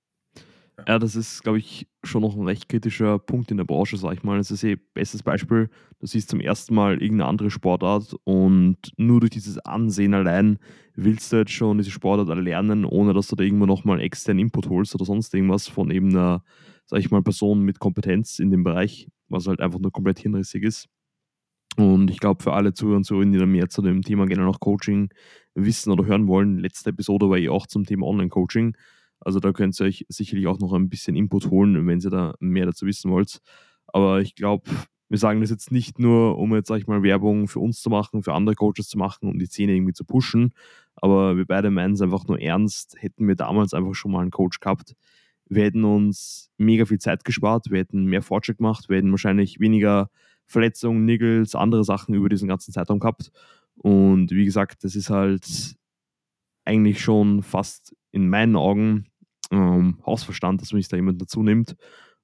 Ja, das ist, glaube ich, schon noch ein recht kritischer Punkt in der Branche, sag ich mal. Das ist eh bestes Beispiel. Du siehst zum ersten Mal irgendeine andere Sportart und nur durch dieses Ansehen allein willst du jetzt schon diese Sportart erlernen, ohne dass du da irgendwo nochmal externen Input holst oder sonst irgendwas von eben einer, sag ich mal, Person mit Kompetenz in dem Bereich, was halt einfach nur komplett hinrissig ist. Und ich glaube, für alle Zuhörer und Zuhörerinnen, die da mehr zu dem Thema gerne noch Coaching wissen oder hören wollen, letzte Episode war eh auch zum Thema Online-Coaching. Also da könnt ihr euch sicherlich auch noch ein bisschen Input holen, wenn ihr da mehr dazu wissen wollt. Aber ich glaube, wir sagen das jetzt nicht nur, um jetzt, sag ich mal, Werbung für uns zu machen, für andere Coaches zu machen, um die Szene irgendwie zu pushen. Aber wir beide meinen es einfach nur ernst. Hätten wir damals einfach schon mal einen Coach gehabt, wir hätten uns mega viel Zeit gespart, wir hätten mehr Fortschritt gemacht, wir hätten wahrscheinlich weniger Verletzungen, Niggles, andere Sachen über diesen ganzen Zeitraum gehabt. Und wie gesagt, das ist halt eigentlich schon fast in meinen Augen ähm, Hausverstand, dass man sich da jemand dazu nimmt.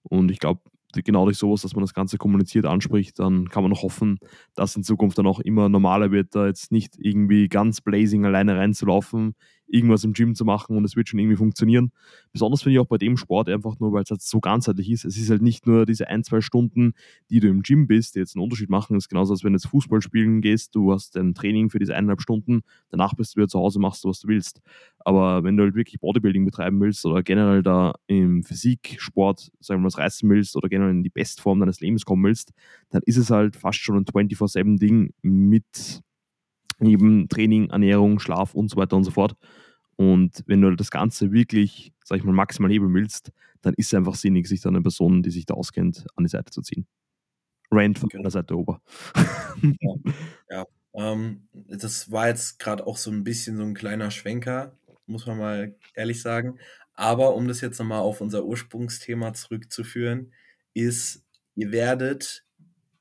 Und ich glaube, genau durch sowas, dass man das Ganze kommuniziert, anspricht, dann kann man noch hoffen, dass in Zukunft dann auch immer normaler wird, da jetzt nicht irgendwie ganz blazing alleine reinzulaufen, irgendwas im Gym zu machen und es wird schon irgendwie funktionieren. Besonders finde ich auch bei dem Sport einfach nur, weil es halt so ganzheitlich ist. Es ist halt nicht nur diese ein, zwei Stunden, die du im Gym bist, die jetzt einen Unterschied machen. Es ist genauso, als wenn du jetzt Fußball spielen gehst, du hast ein Training für diese eineinhalb Stunden, danach bist du wieder zu Hause, machst du, was du willst. Aber wenn du halt wirklich Bodybuilding betreiben willst oder generell da im Physiksport, sagen wir mal, was reißen willst oder generell in die Bestform deines Lebens kommen willst, dann ist es halt fast schon ein 24-7-Ding mit neben Training, Ernährung, Schlaf und so weiter und so fort. Und wenn du das Ganze wirklich, sag ich mal, maximal heben willst, dann ist es einfach sinnig, sich da eine Person, die sich da auskennt, an die Seite zu ziehen. Rand von Genau. der Seite ober. Ja, ja. Ähm, das war jetzt gerade auch so ein bisschen so ein kleiner Schwenker, muss man mal ehrlich sagen. Aber um das jetzt nochmal auf unser Ursprungsthema zurückzuführen, ist, ihr werdet,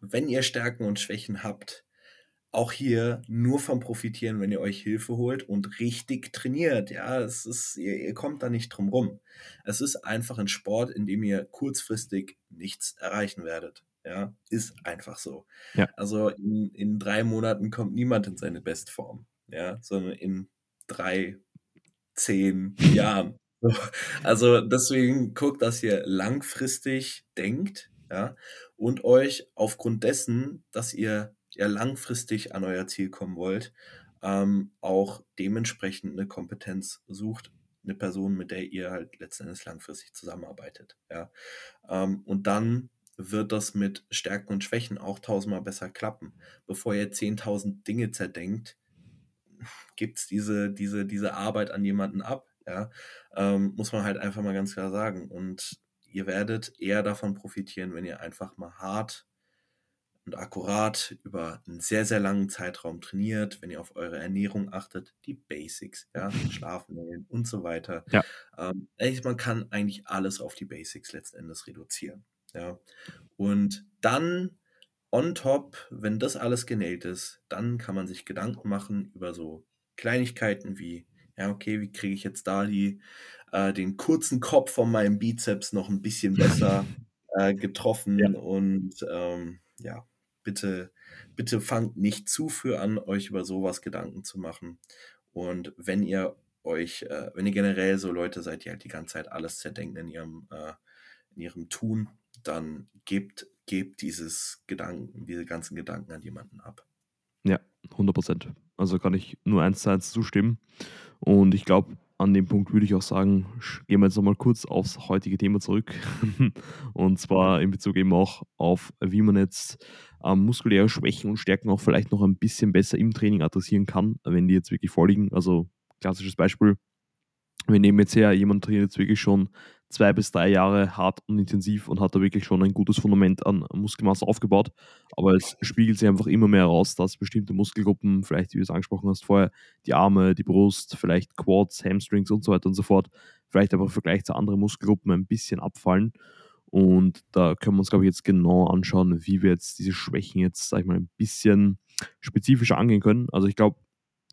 wenn ihr Stärken und Schwächen habt, auch hier nur vom profitieren, wenn ihr euch Hilfe holt und richtig trainiert. Ja, es ist, ihr, ihr kommt da nicht drum rum. Es ist einfach ein Sport, in dem ihr kurzfristig nichts erreichen werdet. Ja, ist einfach so. Ja. Also in, in drei Monaten kommt niemand in seine Bestform. Ja, sondern in drei, zehn Jahren. So. Also deswegen guckt, dass ihr langfristig denkt, ja, und euch aufgrund dessen, dass ihr ja langfristig an euer Ziel kommen wollt, ähm, auch dementsprechend eine Kompetenz sucht, eine Person, mit der ihr halt letztendlich langfristig zusammenarbeitet. Ja. Ähm, und dann wird das mit Stärken und Schwächen auch tausendmal besser klappen. Bevor ihr 10.000 Dinge zerdenkt, gibt es diese, diese, diese Arbeit an jemanden ab. Ja. Ähm, muss man halt einfach mal ganz klar sagen. Und ihr werdet eher davon profitieren, wenn ihr einfach mal hart und akkurat über einen sehr, sehr langen Zeitraum trainiert, wenn ihr auf eure Ernährung achtet, die Basics, ja, Schlafen und so weiter. Ja. Ähm, man kann eigentlich alles auf die Basics letzten Endes reduzieren. Ja. Und dann on top, wenn das alles genäht ist, dann kann man sich Gedanken machen über so Kleinigkeiten wie, ja, okay, wie kriege ich jetzt da die, äh, den kurzen Kopf von meinem Bizeps noch ein bisschen besser <laughs> äh, getroffen Ja. und ähm, ja, bitte, bitte fangt nicht zu früh an, euch über sowas Gedanken zu machen. Und wenn ihr euch, äh, wenn ihr generell so Leute seid, die halt die ganze Zeit alles zerdenken in ihrem, äh, in ihrem Tun, dann gebt, gebt dieses Gedanken, diese ganzen Gedanken an jemanden ab. Ja, 100 Prozent. Also kann ich nur eins zu eins zustimmen. Und ich glaube, an dem Punkt würde ich auch sagen, gehen wir jetzt nochmal kurz aufs heutige Thema zurück. <laughs> und zwar in Bezug eben auch auf, wie man jetzt ähm, muskuläre Schwächen und Stärken auch vielleicht noch ein bisschen besser im Training adressieren kann, wenn die jetzt wirklich vorliegen. Also klassisches Beispiel, wir nehmen jetzt her, jemand trainiert jetzt wirklich schon zwei bis drei Jahre hart und intensiv und hat da wirklich schon ein gutes Fundament an Muskelmasse aufgebaut. Aber es spiegelt sich einfach immer mehr heraus, dass bestimmte Muskelgruppen, vielleicht wie du es angesprochen hast vorher, die Arme, die Brust, vielleicht Quads, Hamstrings und so weiter und so fort, vielleicht aber im Vergleich zu anderen Muskelgruppen ein bisschen abfallen. Und da können wir uns, glaube ich, jetzt genau anschauen, wie wir jetzt diese Schwächen jetzt, sag ich mal, ein bisschen spezifischer angehen können. Also ich glaube,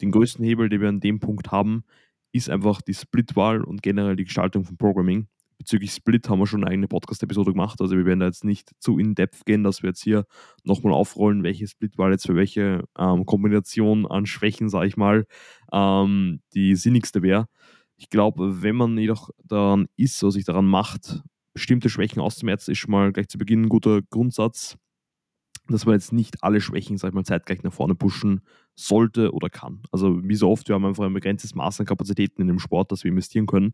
den größten Hebel, den wir an dem Punkt haben, ist einfach die Split-Wahl und generell die Gestaltung von Programming. Bezüglich Split haben wir schon eine eigene Podcast-Episode gemacht. Also wir werden da jetzt nicht zu in-depth gehen, dass wir jetzt hier nochmal aufrollen, welche Split-Wahl jetzt für welche ähm, Kombination an Schwächen, sage ich mal, ähm, die sinnigste wäre. Ich glaube, wenn man jedoch daran ist oder sich daran macht, bestimmte Schwächen auszumerzen, ist schon mal gleich zu Beginn ein guter Grundsatz, dass man jetzt nicht alle Schwächen, sag ich mal, zeitgleich nach vorne pushen sollte oder kann. Also wie so oft, wir haben einfach ein begrenztes Maß an Kapazitäten in dem Sport, das wir investieren können.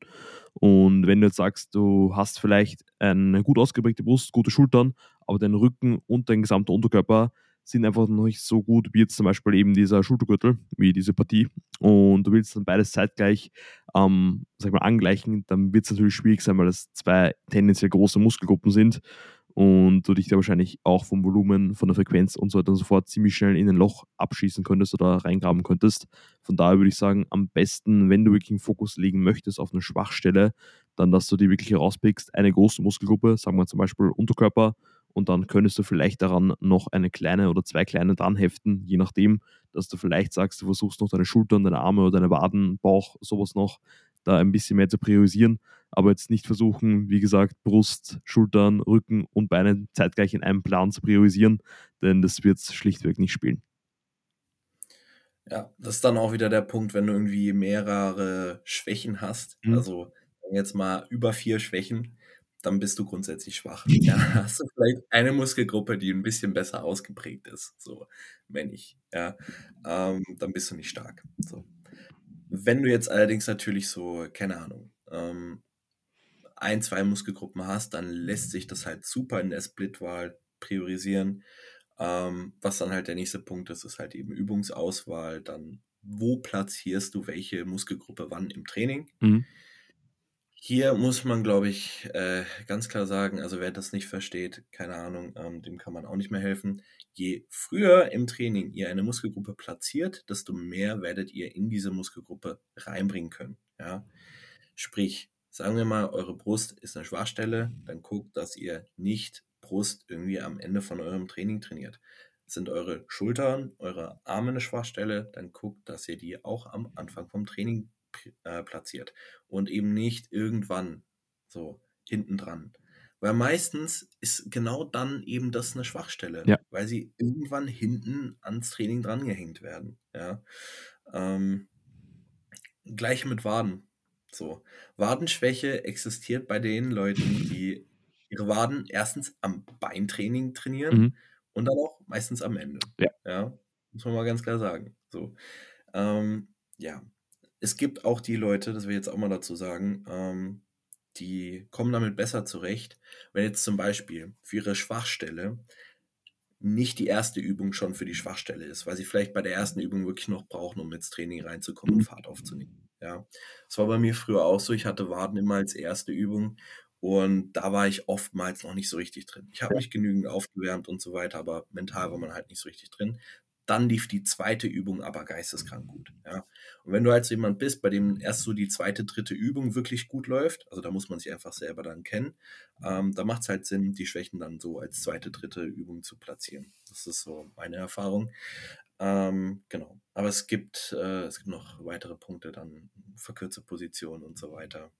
Und wenn du jetzt sagst, du hast vielleicht eine gut ausgeprägte Brust, gute Schultern, aber dein Rücken und dein gesamter Unterkörper sind einfach noch nicht so gut wie jetzt zum Beispiel eben dieser Schultergürtel, wie diese Partie. Und du willst dann beides zeitgleich ähm, sag ich mal, angleichen, dann wird es natürlich schwierig sein, weil das zwei tendenziell große Muskelgruppen sind und du dich da wahrscheinlich auch vom Volumen, von der Frequenz und so weiter und so fort ziemlich schnell in ein Loch abschießen könntest oder reingraben könntest. Von daher würde ich sagen, am besten, wenn du wirklich einen Fokus legen möchtest auf eine Schwachstelle, dann, dass du die wirklich herauspickst, eine große Muskelgruppe, sagen wir zum Beispiel Unterkörper, und dann könntest du vielleicht daran noch eine kleine oder zwei kleine dran heften, je nachdem, dass du vielleicht sagst, du versuchst noch deine Schultern, deine Arme oder deine Waden, Bauch, sowas noch, da ein bisschen mehr zu priorisieren, aber jetzt nicht versuchen, wie gesagt, Brust, Schultern, Rücken und Beine zeitgleich in einem Plan zu priorisieren, denn das wird es schlichtweg nicht spielen. Ja, das ist dann auch wieder der Punkt, wenn du irgendwie mehrere Schwächen hast, Mhm. also jetzt mal über vier Schwächen, dann bist du grundsätzlich schwach. <laughs> Ja, hast du vielleicht eine Muskelgruppe, die ein bisschen besser ausgeprägt ist, so wenn ich, ja, ähm, dann bist du nicht stark. So. Wenn du jetzt allerdings natürlich so, keine Ahnung, ähm, ein, zwei Muskelgruppen hast, dann lässt sich das halt super in der Split-Wahl priorisieren. Ähm, was dann halt der nächste Punkt ist, ist halt eben Übungsauswahl. Dann, wo platzierst du welche Muskelgruppe wann im Training? Mhm. Hier muss man, glaube ich, äh, ganz klar sagen, also wer das nicht versteht, keine Ahnung, ähm, dem kann man auch nicht mehr helfen. Je früher im Training ihr eine Muskelgruppe platziert, desto mehr werdet ihr in diese Muskelgruppe reinbringen können. Ja? Sprich, sagen wir mal, eure Brust ist eine Schwachstelle, dann guckt, dass ihr nicht Brust irgendwie am Ende von eurem Training trainiert. Sind eure Schultern, eure Arme eine Schwachstelle, dann guckt, dass ihr die auch am Anfang vom Training äh, platziert und eben nicht irgendwann so hinten dran. Weil meistens ist genau dann eben das eine Schwachstelle, Ja. weil sie irgendwann hinten ans Training drangehängt werden. Ja. Ähm, gleich mit Waden. So. Wadenschwäche existiert bei den Leuten, die ihre Waden erstens am Beintraining trainieren Mhm. und dann auch meistens am Ende. Ja. Ja. Muss man mal ganz klar sagen. So. Ähm, ja. Es gibt auch die Leute, das will ich jetzt auch mal dazu sagen, ähm, die kommen damit besser zurecht, wenn jetzt zum Beispiel für ihre Schwachstelle nicht die erste Übung schon für die Schwachstelle ist, weil sie vielleicht bei der ersten Übung wirklich noch brauchen, um ins Training reinzukommen und Fahrt aufzunehmen. Ja, das war bei mir früher auch so. Ich hatte Waden immer als erste Übung und da war ich oftmals noch nicht so richtig drin. Ich habe mich genügend aufgewärmt und so weiter, aber mental war man halt nicht so richtig drin. Dann lief die zweite Übung aber geisteskrank gut. Ja. Und wenn du halt so jemand bist, bei dem erst so die zweite, dritte Übung wirklich gut läuft, also da muss man sich einfach selber dann kennen, ähm, da macht es halt Sinn, die Schwächen dann so als zweite, dritte Übung zu platzieren. Das ist so meine Erfahrung. Ähm, genau. Aber es gibt, äh, es gibt noch weitere Punkte, dann verkürzte Positionen und so weiter,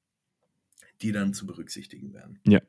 die dann zu berücksichtigen werden. Ja.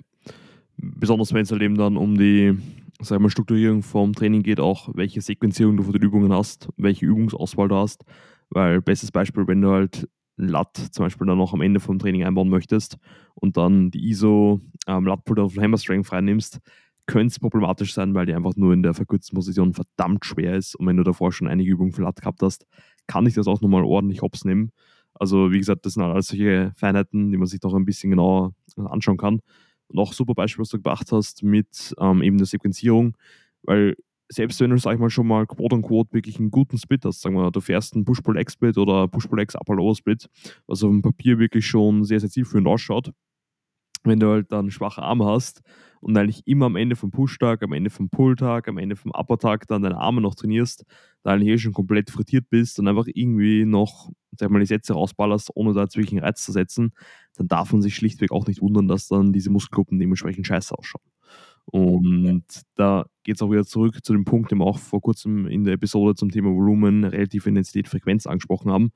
Besonders wenn es halt eben dann um die sag mal, Strukturierung vom Training geht, auch welche Sequenzierung du von den Übungen hast, welche Übungsauswahl du hast. Weil, bestes Beispiel, wenn du halt Lat zum Beispiel dann noch am Ende vom Training einbauen möchtest und dann die ISO ähm, Lat Pull auf Hammer Strength reinnimmst, könnte es problematisch sein, weil die einfach nur in der verkürzten Position verdammt schwer ist. Und wenn du davor schon einige Übungen für Lat gehabt hast, kann ich das auch nochmal ordentlich hops nehmen. Also, wie gesagt, das sind alles solche Feinheiten, die man sich doch ein bisschen genauer anschauen kann. Auch super Beispiel, was du gebracht hast mit ähm, eben der Sequenzierung, weil selbst wenn du, sag ich mal, schon mal quote unquote wirklich einen guten Split hast, sagen wir, du fährst einen Push-Pull-Leg-Split oder Push-Pull-Legs Upper-Lower-Split, was auf dem Papier wirklich schon sehr, sehr zielführend ausschaut, wenn du halt dann schwache Arme hast und eigentlich immer am Ende vom Push-Tag, am Ende vom Pull-Tag, am Ende vom Upper-Tag dann deine Arme noch trainierst, da eigentlich eh schon komplett frittiert bist und einfach irgendwie noch, sag mal, die Sätze rausballerst, ohne da wirklich einen Reiz zu setzen, dann darf man sich schlichtweg auch nicht wundern, dass dann diese Muskelgruppen dementsprechend scheiße ausschauen. Und da geht es auch wieder zurück zu dem Punkt, den wir auch vor kurzem in der Episode zum Thema Volumen, relative Intensität, Frequenz angesprochen haben.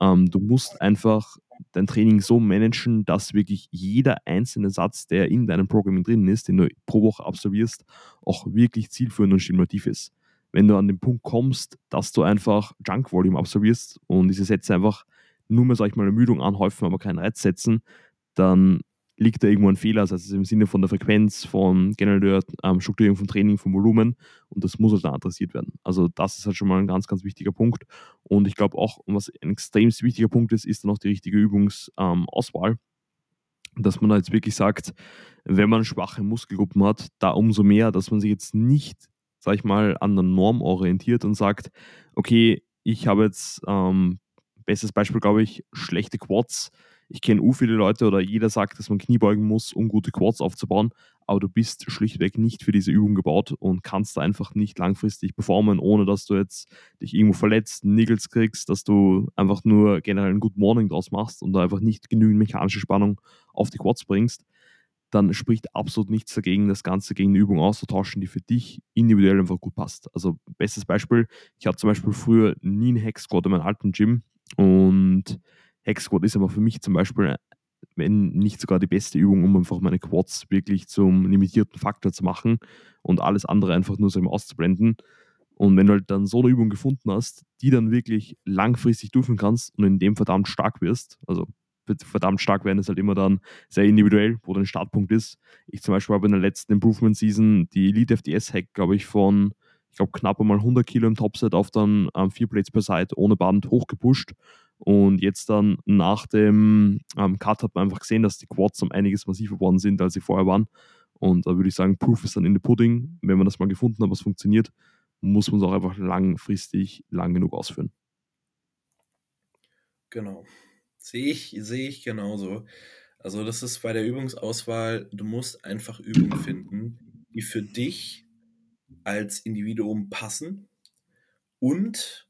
Ähm, du musst einfach dein Training so managen, dass wirklich jeder einzelne Satz, der in deinem Programming drin ist, den du pro Woche absolvierst, auch wirklich zielführend und stimulativ ist. Wenn du an den Punkt kommst, dass du einfach Junk Volume absolvierst und diese Sätze einfach nur mehr, sag ich mal, Ermüdung anhäufen, aber keinen Reiz setzen, dann liegt da irgendwo ein Fehler, also im Sinne von der Frequenz, von generell der ähm, Strukturierung von Training, vom Volumen. Und das muss halt dann adressiert werden. Also das ist halt schon mal ein ganz, ganz wichtiger Punkt. Und ich glaube auch, was ein extrem wichtiger Punkt ist, ist dann auch die richtige Übungsauswahl, ähm, dass man jetzt wirklich sagt, wenn man schwache Muskelgruppen hat, da umso mehr, dass man sich jetzt nicht, sag ich mal, an der Norm orientiert und sagt, okay, ich habe jetzt, ähm, bestes Beispiel, glaube ich, schlechte Quads, ich kenne u viele Leute oder jeder sagt, dass man Knie beugen muss, um gute Quads aufzubauen, aber du bist schlichtweg nicht für diese Übung gebaut und kannst einfach nicht langfristig performen, ohne dass du jetzt dich irgendwo verletzt, Niggles kriegst, dass du einfach nur generell ein Good Morning draus machst und da einfach nicht genügend mechanische Spannung auf die Quads bringst, dann spricht absolut nichts dagegen, das Ganze gegen eine Übung auszutauschen, die für dich individuell einfach gut passt. Also bestes Beispiel, ich hatte zum Beispiel früher nie einen Hex Squat in meinem alten Gym und Hex Squat ist aber für mich zum Beispiel, wenn nicht sogar die beste Übung, um einfach meine Quads wirklich zum limitierten Faktor zu machen und alles andere einfach nur so auszublenden. Und wenn du halt dann so eine Übung gefunden hast, die dann wirklich langfristig durchführen kannst und in dem verdammt stark wirst, also verdammt stark werden ist halt immer dann sehr individuell, wo dein Startpunkt ist. Ich zum Beispiel habe in der letzten Improvement Season die Elite FDS Hack, glaube ich, von ich glaube knapp einmal 100 Kilo im Topset auf dann ähm, vier Plates per Side ohne Band hochgepusht und jetzt dann nach dem ähm, Cut hat man einfach gesehen, dass die Quads um einiges massiver geworden sind, als sie vorher waren. Und da würde ich sagen, Proof ist dann in the Pudding. Wenn man das mal gefunden hat, was funktioniert, muss man es auch einfach langfristig lang genug ausführen. Genau. Sehe ich, sehe ich genauso. Also das ist bei der Übungsauswahl, du musst einfach Übungen finden, die für dich als Individuum passen und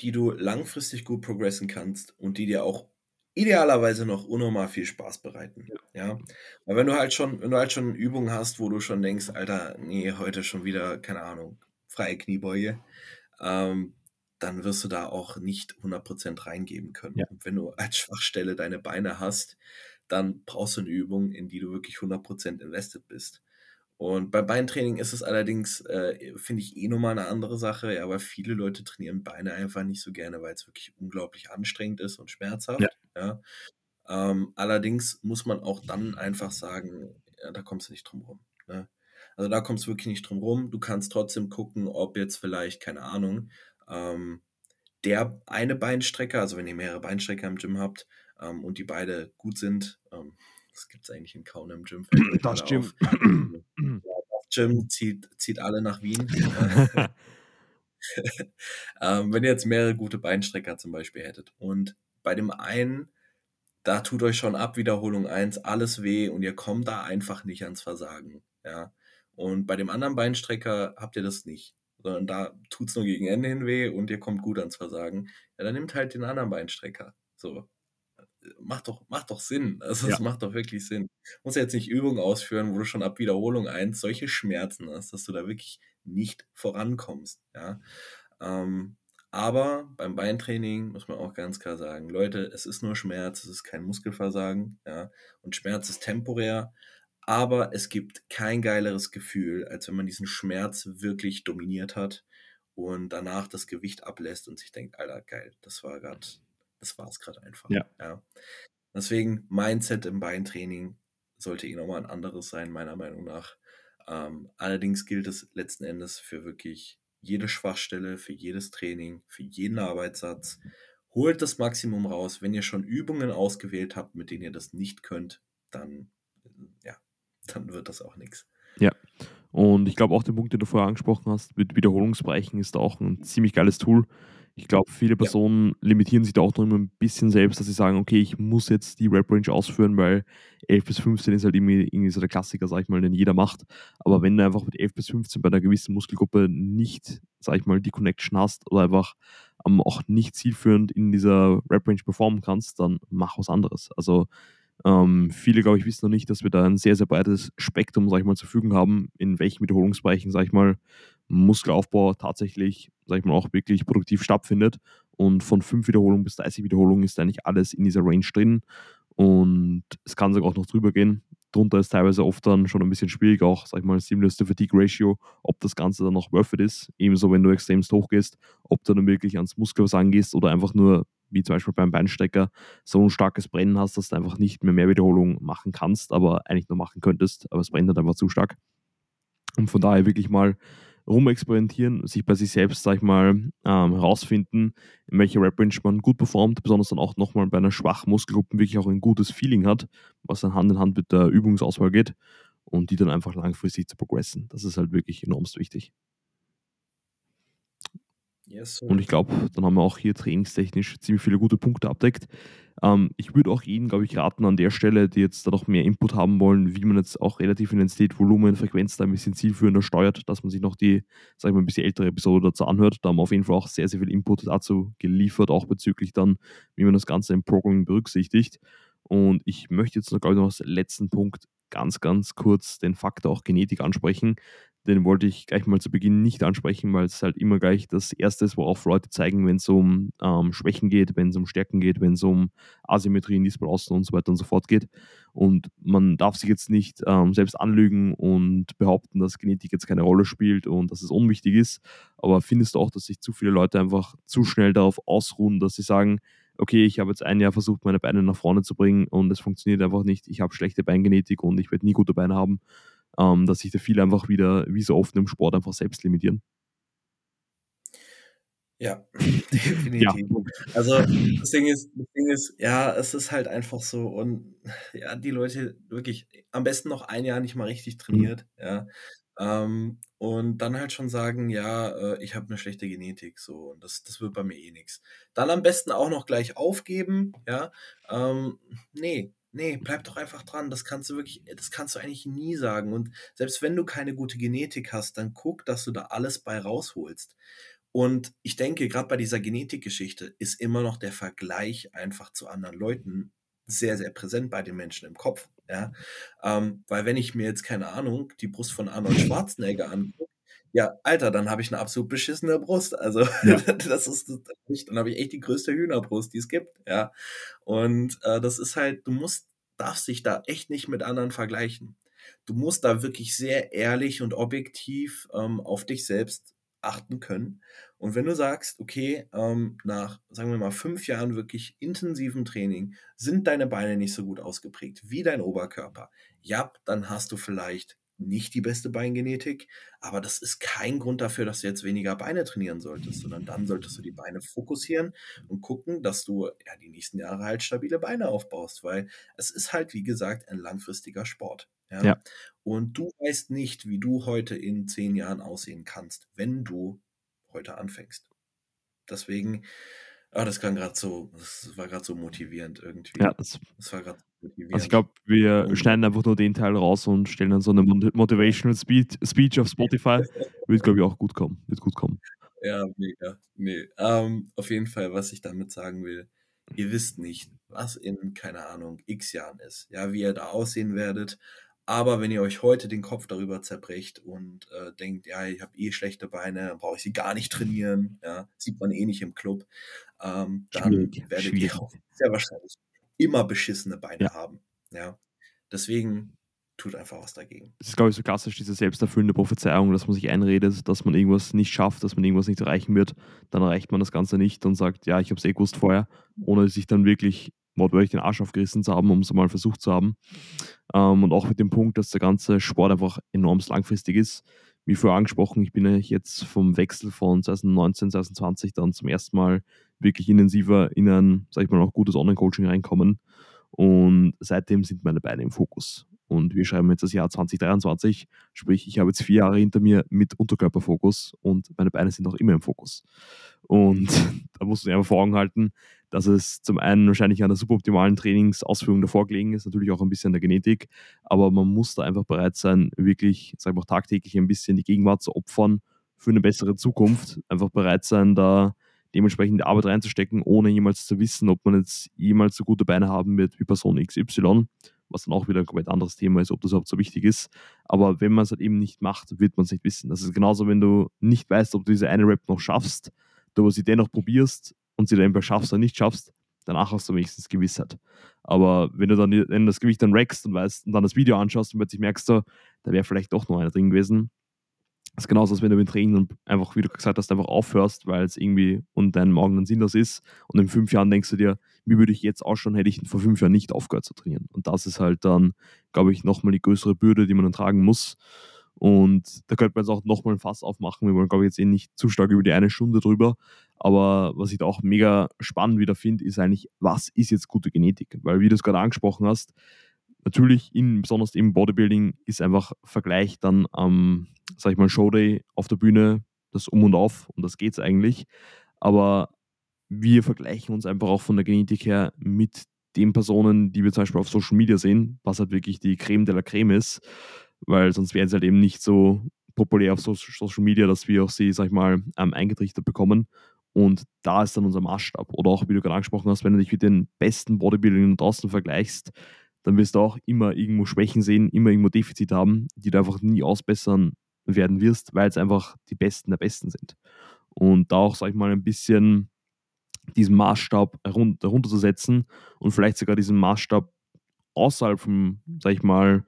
die du langfristig gut progressen kannst und die dir auch idealerweise noch unnormal viel Spaß bereiten. Ja. Weil wenn du halt schon, wenn du halt schon Übungen hast, wo du schon denkst, Alter, nee, heute schon wieder, keine Ahnung, freie Kniebeuge, ähm, dann wirst du da auch nicht 100% reingeben können. Ja. Und wenn du als Schwachstelle deine Beine hast, dann brauchst du eine Übung, in die du wirklich 100% invested bist. Und bei Beintraining ist es allerdings, äh, finde ich, eh nochmal eine andere Sache, ja, weil viele Leute trainieren Beine einfach nicht so gerne, weil es wirklich unglaublich anstrengend ist und schmerzhaft. Ja. ja. Ähm, allerdings muss man auch dann einfach sagen, ja, da kommst du nicht drum rum. Ne? Also da kommst du wirklich nicht drum rum. Du kannst trotzdem gucken, ob jetzt vielleicht, keine Ahnung, ähm, der eine Beinstrecker, also wenn ihr mehrere Beinstrecker im Gym habt ähm, und die beide gut sind, ähm, das gibt es eigentlich in kaum einem Gym. Das Gym. das Gym zieht, zieht alle nach Wien. <laughs> <laughs> ähm, wenn ihr jetzt mehrere gute Beinstrecker zum Beispiel hättet und bei dem einen, da tut euch schon ab Wiederholung 1 alles weh und ihr kommt da einfach nicht ans Versagen. Ja. Und bei dem anderen Beinstrecker habt ihr das nicht. Sondern da tut es nur gegen Ende hin weh und ihr kommt gut ans Versagen. Ja, dann nimmt halt den anderen Beinstrecker. So macht doch, macht doch Sinn. <laughs> Also es ja. macht doch wirklich Sinn. Du musst jetzt nicht Übungen ausführen, wo du schon ab Wiederholung 1 solche Schmerzen hast, dass du da wirklich nicht vorankommst. Ja. Ähm, aber beim Beintraining muss man auch ganz klar sagen, Leute, es ist nur Schmerz, es ist kein Muskelversagen, ja. Und Schmerz ist temporär, aber es gibt kein geileres Gefühl, als wenn man diesen Schmerz wirklich dominiert hat und danach das Gewicht ablässt und sich denkt, Alter, geil, das war gerade das war es gerade einfach. Ja. ja. Deswegen Mindset im Beintraining sollte eh nochmal ein anderes sein, meiner Meinung nach. Ähm, allerdings gilt es letzten Endes für wirklich jede Schwachstelle, für jedes Training, für jeden Arbeitssatz. Holt das Maximum raus. Wenn ihr schon Übungen ausgewählt habt, mit denen ihr das nicht könnt, dann, ja, dann wird das auch nichts. Ja. Und ich glaube auch der Punkt, den du vorher angesprochen hast, mit Wiederholungsbereichen ist auch ein ziemlich geiles Tool. Ich glaube, viele Personen ja. limitieren sich da auch noch immer ein bisschen selbst, dass sie sagen, okay, ich muss jetzt die Rap-Range ausführen, weil 11 bis 15 ist halt irgendwie, irgendwie so der Klassiker, sag ich mal, den jeder macht. Aber wenn du einfach mit 11 bis 15 bei einer gewissen Muskelgruppe nicht, sag ich mal, die Connection hast oder einfach ähm, auch nicht zielführend in dieser Rap-Range performen kannst, dann mach was anderes. Also ähm, viele, glaube ich, wissen noch nicht, dass wir da ein sehr, sehr breites Spektrum, sag ich mal, zur Verfügung haben, in welchen Wiederholungsbereichen, sag ich mal, Muskelaufbau tatsächlich, sag ich mal, auch wirklich produktiv stattfindet. Und von 5 Wiederholungen bis 30 Wiederholungen ist eigentlich alles in dieser Range drin. Und es kann sogar auch noch drüber gehen. Drunter ist teilweise oft dann schon ein bisschen schwierig, auch, sag ich mal, Stimulus to Fatigue Ratio, ob das Ganze dann noch worth it ist. Ebenso, wenn du extremst hoch gehst, ob du dann wirklich ans Muskelversagen gehst oder einfach nur, wie zum Beispiel beim Beinstecker, so ein starkes Brennen hast, dass du einfach nicht mehr mehr Wiederholungen machen kannst, aber eigentlich nur machen könntest. Aber es brennt halt einfach zu stark. Und von daher wirklich mal rumexperimentieren, sich bei sich selbst, sag ich mal, ähm, herausfinden, in welcher Rap-Range man gut performt, besonders dann auch nochmal bei einer schwachen Muskelgruppe wirklich auch ein gutes Feeling hat, was dann Hand in Hand mit der Übungsauswahl geht und die dann einfach langfristig zu progressen. Das ist halt wirklich enormst wichtig. Yes, und ich glaube, dann haben wir auch hier trainingstechnisch ziemlich viele gute Punkte abdeckt. Ähm, ich würde auch Ihnen, glaube ich, raten an der Stelle, die jetzt da noch mehr Input haben wollen, wie man jetzt auch relativ in den State Volumen, Frequenz da ein bisschen zielführender steuert, dass man sich noch die, sag ich mal, ein bisschen ältere Episode dazu anhört. Da haben wir auf jeden Fall auch sehr, sehr viel Input dazu geliefert, auch bezüglich dann, wie man das Ganze im Programming berücksichtigt. Und ich möchte jetzt noch, glaube ich, noch als letzten Punkt ganz, ganz kurz den Faktor auch Genetik ansprechen den wollte ich gleich mal zu Beginn nicht ansprechen, weil es halt immer gleich das Erste ist, worauf Leute zeigen, wenn es um ähm, Schwächen geht, wenn es um Stärken geht, wenn es um Asymmetrien, Disbalancen und so weiter und so fort geht. Und man darf sich jetzt nicht ähm, selbst anlügen und behaupten, dass Genetik jetzt keine Rolle spielt und dass es unwichtig ist. Aber findest du auch, dass sich zu viele Leute einfach zu schnell darauf ausruhen, dass sie sagen, okay, ich habe jetzt ein Jahr versucht, meine Beine nach vorne zu bringen und es funktioniert einfach nicht. Ich habe schlechte Beingenetik und ich werde nie gute Beine haben ähm, dass sich da viele einfach wieder, wie so oft im Sport, einfach selbst limitieren? Ja, <laughs> Ja, definitiv. Punkt. Also, das Ding ist das Ding ist, ja, es ist halt einfach so und ja, die Leute wirklich am besten noch ein Jahr nicht mal richtig Mhm. trainiert, ja, ähm, und dann halt schon sagen: „Ja, äh, ich habe 'ne schlechte Genetik“, so und das das wird bei mir eh nix. Dann am besten auch noch gleich aufgeben, ja, ähm, ne, ne, bleib doch einfach dran. Das kannst du wirklich das kannst du eigentlich nie sagen und selbst wenn du keine gute Genetik hast, dann guck, dass du da alles bei rausholst. Und ich denke, grad bei dieser Genetikgeschichte ist immer noch der Vergleich einfach zu anderen Leuten sehr, sehr präsent bei den Menschen im Kopf, ja? Ähm, weil wenn ich mir jetzt, keine Ahnung, die Brust von Arnold Schwarzenegger angucke, ja, Alter, dann habe ich 'ne absolut beschissene Brust. Also, Ja. <laughs> das ist dann habe ich echt die größte Hühnerbrust, die es gibt, ja? Und, äh, das ist halt du musst darfst dich da echt nicht mit anderen vergleichen. Du musst da wirklich sehr ehrlich und objektiv, ähm, auf dich selbst achten können. Und wenn du sagst: „Okay, ähm, nach, sagen wir mal, 5 Jahren wirklich intensivem Training sind deine Beine nicht so gut ausgeprägt wie dein Oberkörper“, ja, dann hast du vielleicht nicht die beste Beingenetik, aber das ist kein Grund dafür, dass du jetzt weniger Beine trainieren solltest, sondern dann solltest du die Beine fokussieren und gucken, dass du, ja, die nächsten Jahre halt stabile Beine aufbaust, weil es ist halt, wie gesagt, ein langfristiger Sport, ja? Ja. Und du weißt nicht, wie du heute in 10 Jahren aussehen kannst, wenn du heute anfängst. Deswegen ah, das klang grad so das war grad so motivierend Ja, irgendwie. das Das war grad Also, ich motivierend. glaube, wir Und schneiden einfach nur den Teil raus und stellen dann so 'ne Moti Motivational Speed Speech auf Spotify. Wird, glaube ich, auch gut kommen wird gut kommen. Ja, mega. Ne, ähm, auf jeden Fall, was ich damit sagen will: Ihr wisst nicht, was in, keine Ahnung, X Jahren ist, ja, wie ihr da aussehen werdet. Aber wenn ihr euch heute den Kopf darüber zerbricht und, äh, denkt: „Ja, ich habe eh schlechte Beine, dann brauche ich sie gar nicht trainieren“, ja, sieht man eh nicht im Club, ähm, dann Schwierig, werdet ihr schwierig. auch sehr wahrscheinlich immer beschissene Ja. Beine haben, ja? Deswegen tut einfach was dagegen. Das ist, glaube ich, so klassisch diese selbsterfüllende Prophezeiung, dass man sich einredet, dass man irgendwas nicht schafft, dass man irgendwas nicht erreichen wird. Dann erreicht man das Ganze nicht und sagt: „Ja, ich habe es eh gewusst vorher“, ohne sich dann wirklich wortwörtlich den Arsch aufgerissen zu haben, um's mal versucht zu haben. Ähm, und auch mit dem Punkt, dass der ganze Sport einfach enormst langfristig ist. Wie vorher angesprochen, ich bin eigentlich jetzt vom Wechsel von 2019, 2020 dann zum 1. Mal wirklich intensiver in ein, sage ich mal, auch gutes Online-Coaching reinkommen. Und seitdem sind meine Beine im Fokus. Und wir schreiben jetzt das Jahr 2023, sprich, ich habe jetzt 4 Jahre hinter mir mit Unterkörperfokus und meine Beine sind auch immer im Fokus. Und <laughs> da musst du dir einfach vor Augen halten, dass es zum einen wahrscheinlich an der suboptimalen Trainingsausführung davor gelegen ist, natürlich auch 'n bisschen an der Genetik, aber man muss da einfach bereit sein, wirklich, sage ich mal, tagtäglich ein bisschen die Gegenwart zu opfern für 'ne bessere Zukunft. Einfach bereit sein, da dementsprechend Arbeit reinzustecken, ohne jemals zu wissen, ob man jetzt jemals so gute Beine haben wird wie Person XY, was dann auch wieder 'n komplett anderes Thema ist, ob das überhaupt so wichtig ist. Aber wenn man's halt eben nicht macht, wird man's nicht wissen. Das ist genauso, wenn du nicht weißt, ob du diese eine Rep noch schaffst, du aber sie dennoch probierst und sie dann schaffst oder nicht schaffst, danach hast du wenigstens Gewissheit. Aber wenn du dann wenn das Gewicht dann rackst und weißt und dann das Video anschaust und plötzlich merkst du, da wäre vielleicht doch noch einer drin gewesen. Das ist genauso, als wenn du beim Training einfach, wie du gesagt hast, einfach aufhörst, weil's irgendwie und deinen Augen dann sinnlos ist. Und in 5 Jahren denkst du dir: „Wie würde ich jetzt ausschauen, hätte ich vor 5 Jahren nicht aufgehört zu trainieren?“ Und das ist halt dann, glaube ich, noch mal die größere Bürde, die man dann tragen muss. Und da könnte man jetzt auch noch mal 'n Fass aufmachen. Wir wollen, glaube ich, jetzt eh nicht zu stark über die eine Stunde drüber. Aber was ich da auch mega spannend wieder finde, ist eigentlich: Was ist jetzt gute Genetik? Weil wie du's grade angesprochen hast, natürlich in besonders im Bodybuilding ist einfach Vergleich dann am, sage ich mal, Showday auf der Bühne das Um und Auf, um das geht's eigentlich. Aber wir vergleichen uns einfach auch von der Genetik her mit den Personen, die wir zum Beispiel auf Social Media sehen, was halt wirklich die Crème de la Crème ist, weil sonst wären sie halt eben nicht so populär auf Soc Social Media, dass wir auch sie, sage ich mal, ähm, eingetrichtert bekommen. Und da ist dann unser Maßstab. Oder auch, wie du grad angesprochen hast, wenn du dich mit den besten Bodybuildern draußen vergleichst, dann wirst du auch immer irgendwo Schwächen sehen, immer irgendwo Defizite haben, die du einfach nie ausbessern werden wirst, weil's einfach die Besten der Besten sind. Und da auch, sage ich mal, ein bisschen diesen Maßstab herun herunterzusetzen und vielleicht sogar diesen Maßstab außerhalb vom, sage ich mal,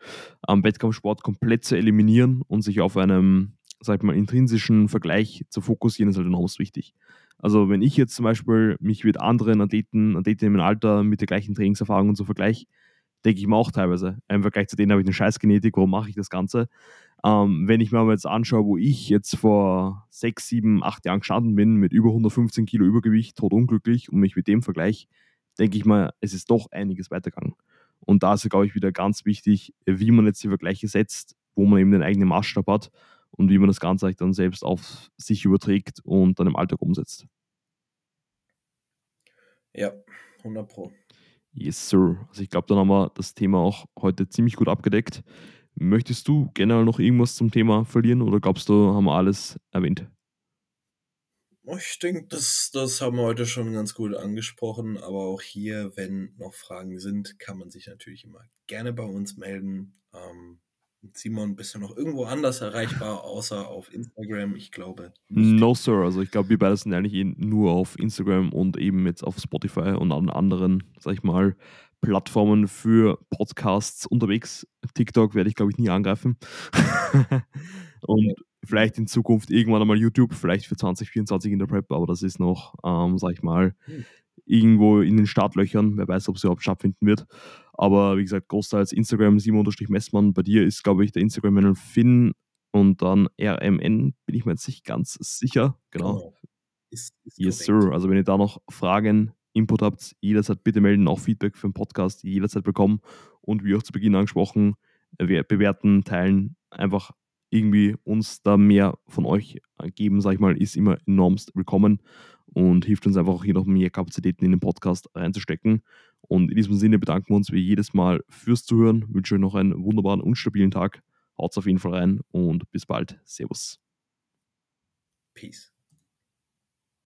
ähm, Wettkampfsport komplett zu eliminieren und sich auf einem, sage ich mal, intrinsischen Vergleich zu fokussieren, ist halt enormst wichtig. Also, wenn ich jetzt zum Beispiel mich mit anderen Athleten Athletinnen im Alter mit der gleichen Trainingserfahrung und so vergleiche, denke ich mir auch teilweise: „Im Vergleich zu denen habe ich 'ne Scheiß-Genetik, warum mache ich das Ganze?“ Ähm, wenn ich mir aber jetzt anschaue, wo ich jetzt vor sechs, sieben, acht Jahren gestanden bin, mit über 115 Kilo Übergewicht, tot unglücklich und mich mit dem vergleiche, denke ich mal, es ist doch einiges weitergegangen. Und da ist, glaube ich, wieder ganz wichtig, wie man jetzt die Vergleiche setzt, wo man eben den eigenen Maßstab hat und wie man das Ganze dann selbst auf sich überträgt und dann im Alltag umsetzt. Ja, 100 Pro. Yes, sir. Also ich glaube, dann haben wir das Thema auch heute ziemlich gut abgedeckt. Möchtest du generell noch irgendwas zum Thema verlieren oder glaubst du, haben wir alles erwähnt? Ich denke, das, das haben wir heute schon ganz gut angesprochen, aber auch hier, wenn noch Fragen sind, kann man sich natürlich immer gerne bei uns melden. Ähm, Simon, bist du noch irgendwo anders erreichbar, außer auf Instagram? Ich glaube. Nicht. No, Sir. Also ich glaube, wir beide sind eigentlich eh nur auf Instagram und eben jetzt auf Spotify und an anderen, sag ich mal, Plattformen für Podcasts unterwegs. TikTok werde ich, glaube ich, nie angreifen. <laughs> und vielleicht in Zukunft irgendwann einmal YouTube, vielleicht für 2024 in der Prep, aber das ist noch, ähm, sag ich mal, irgendwo in den Startlöchern. Wer weiß, ob es überhaupt stattfinden wird. Aber wie gesagt, großteils Instagram Simon-Messmann. Bei dir ist, glaube ich, der Instagram-Channel Finn und dann RMN, bin ich mir jetzt nicht ganz sicher. Genau. genau. Ist, ist yes, korrekt. sir. Also, wenn ihr da noch Fragen, Input habt, jederzeit bitte melden. Auch Feedback für den Podcast jederzeit bekommen. Und wie auch zu Beginn angesprochen, bewerten, teilen, einfach irgendwie uns da mehr von euch geben, sag ich mal, ist immer enormst willkommen und hilft uns einfach auch hier noch mehr Kapazitäten in den Podcast reinzustecken. Und in diesem Sinne bedanken wir uns wie jedes Mal fürs Zuhören, wünsche euch noch einen wunderbaren und stabilen Tag. Haut's auf jeden Fall rein und bis bald. Servus. Peace.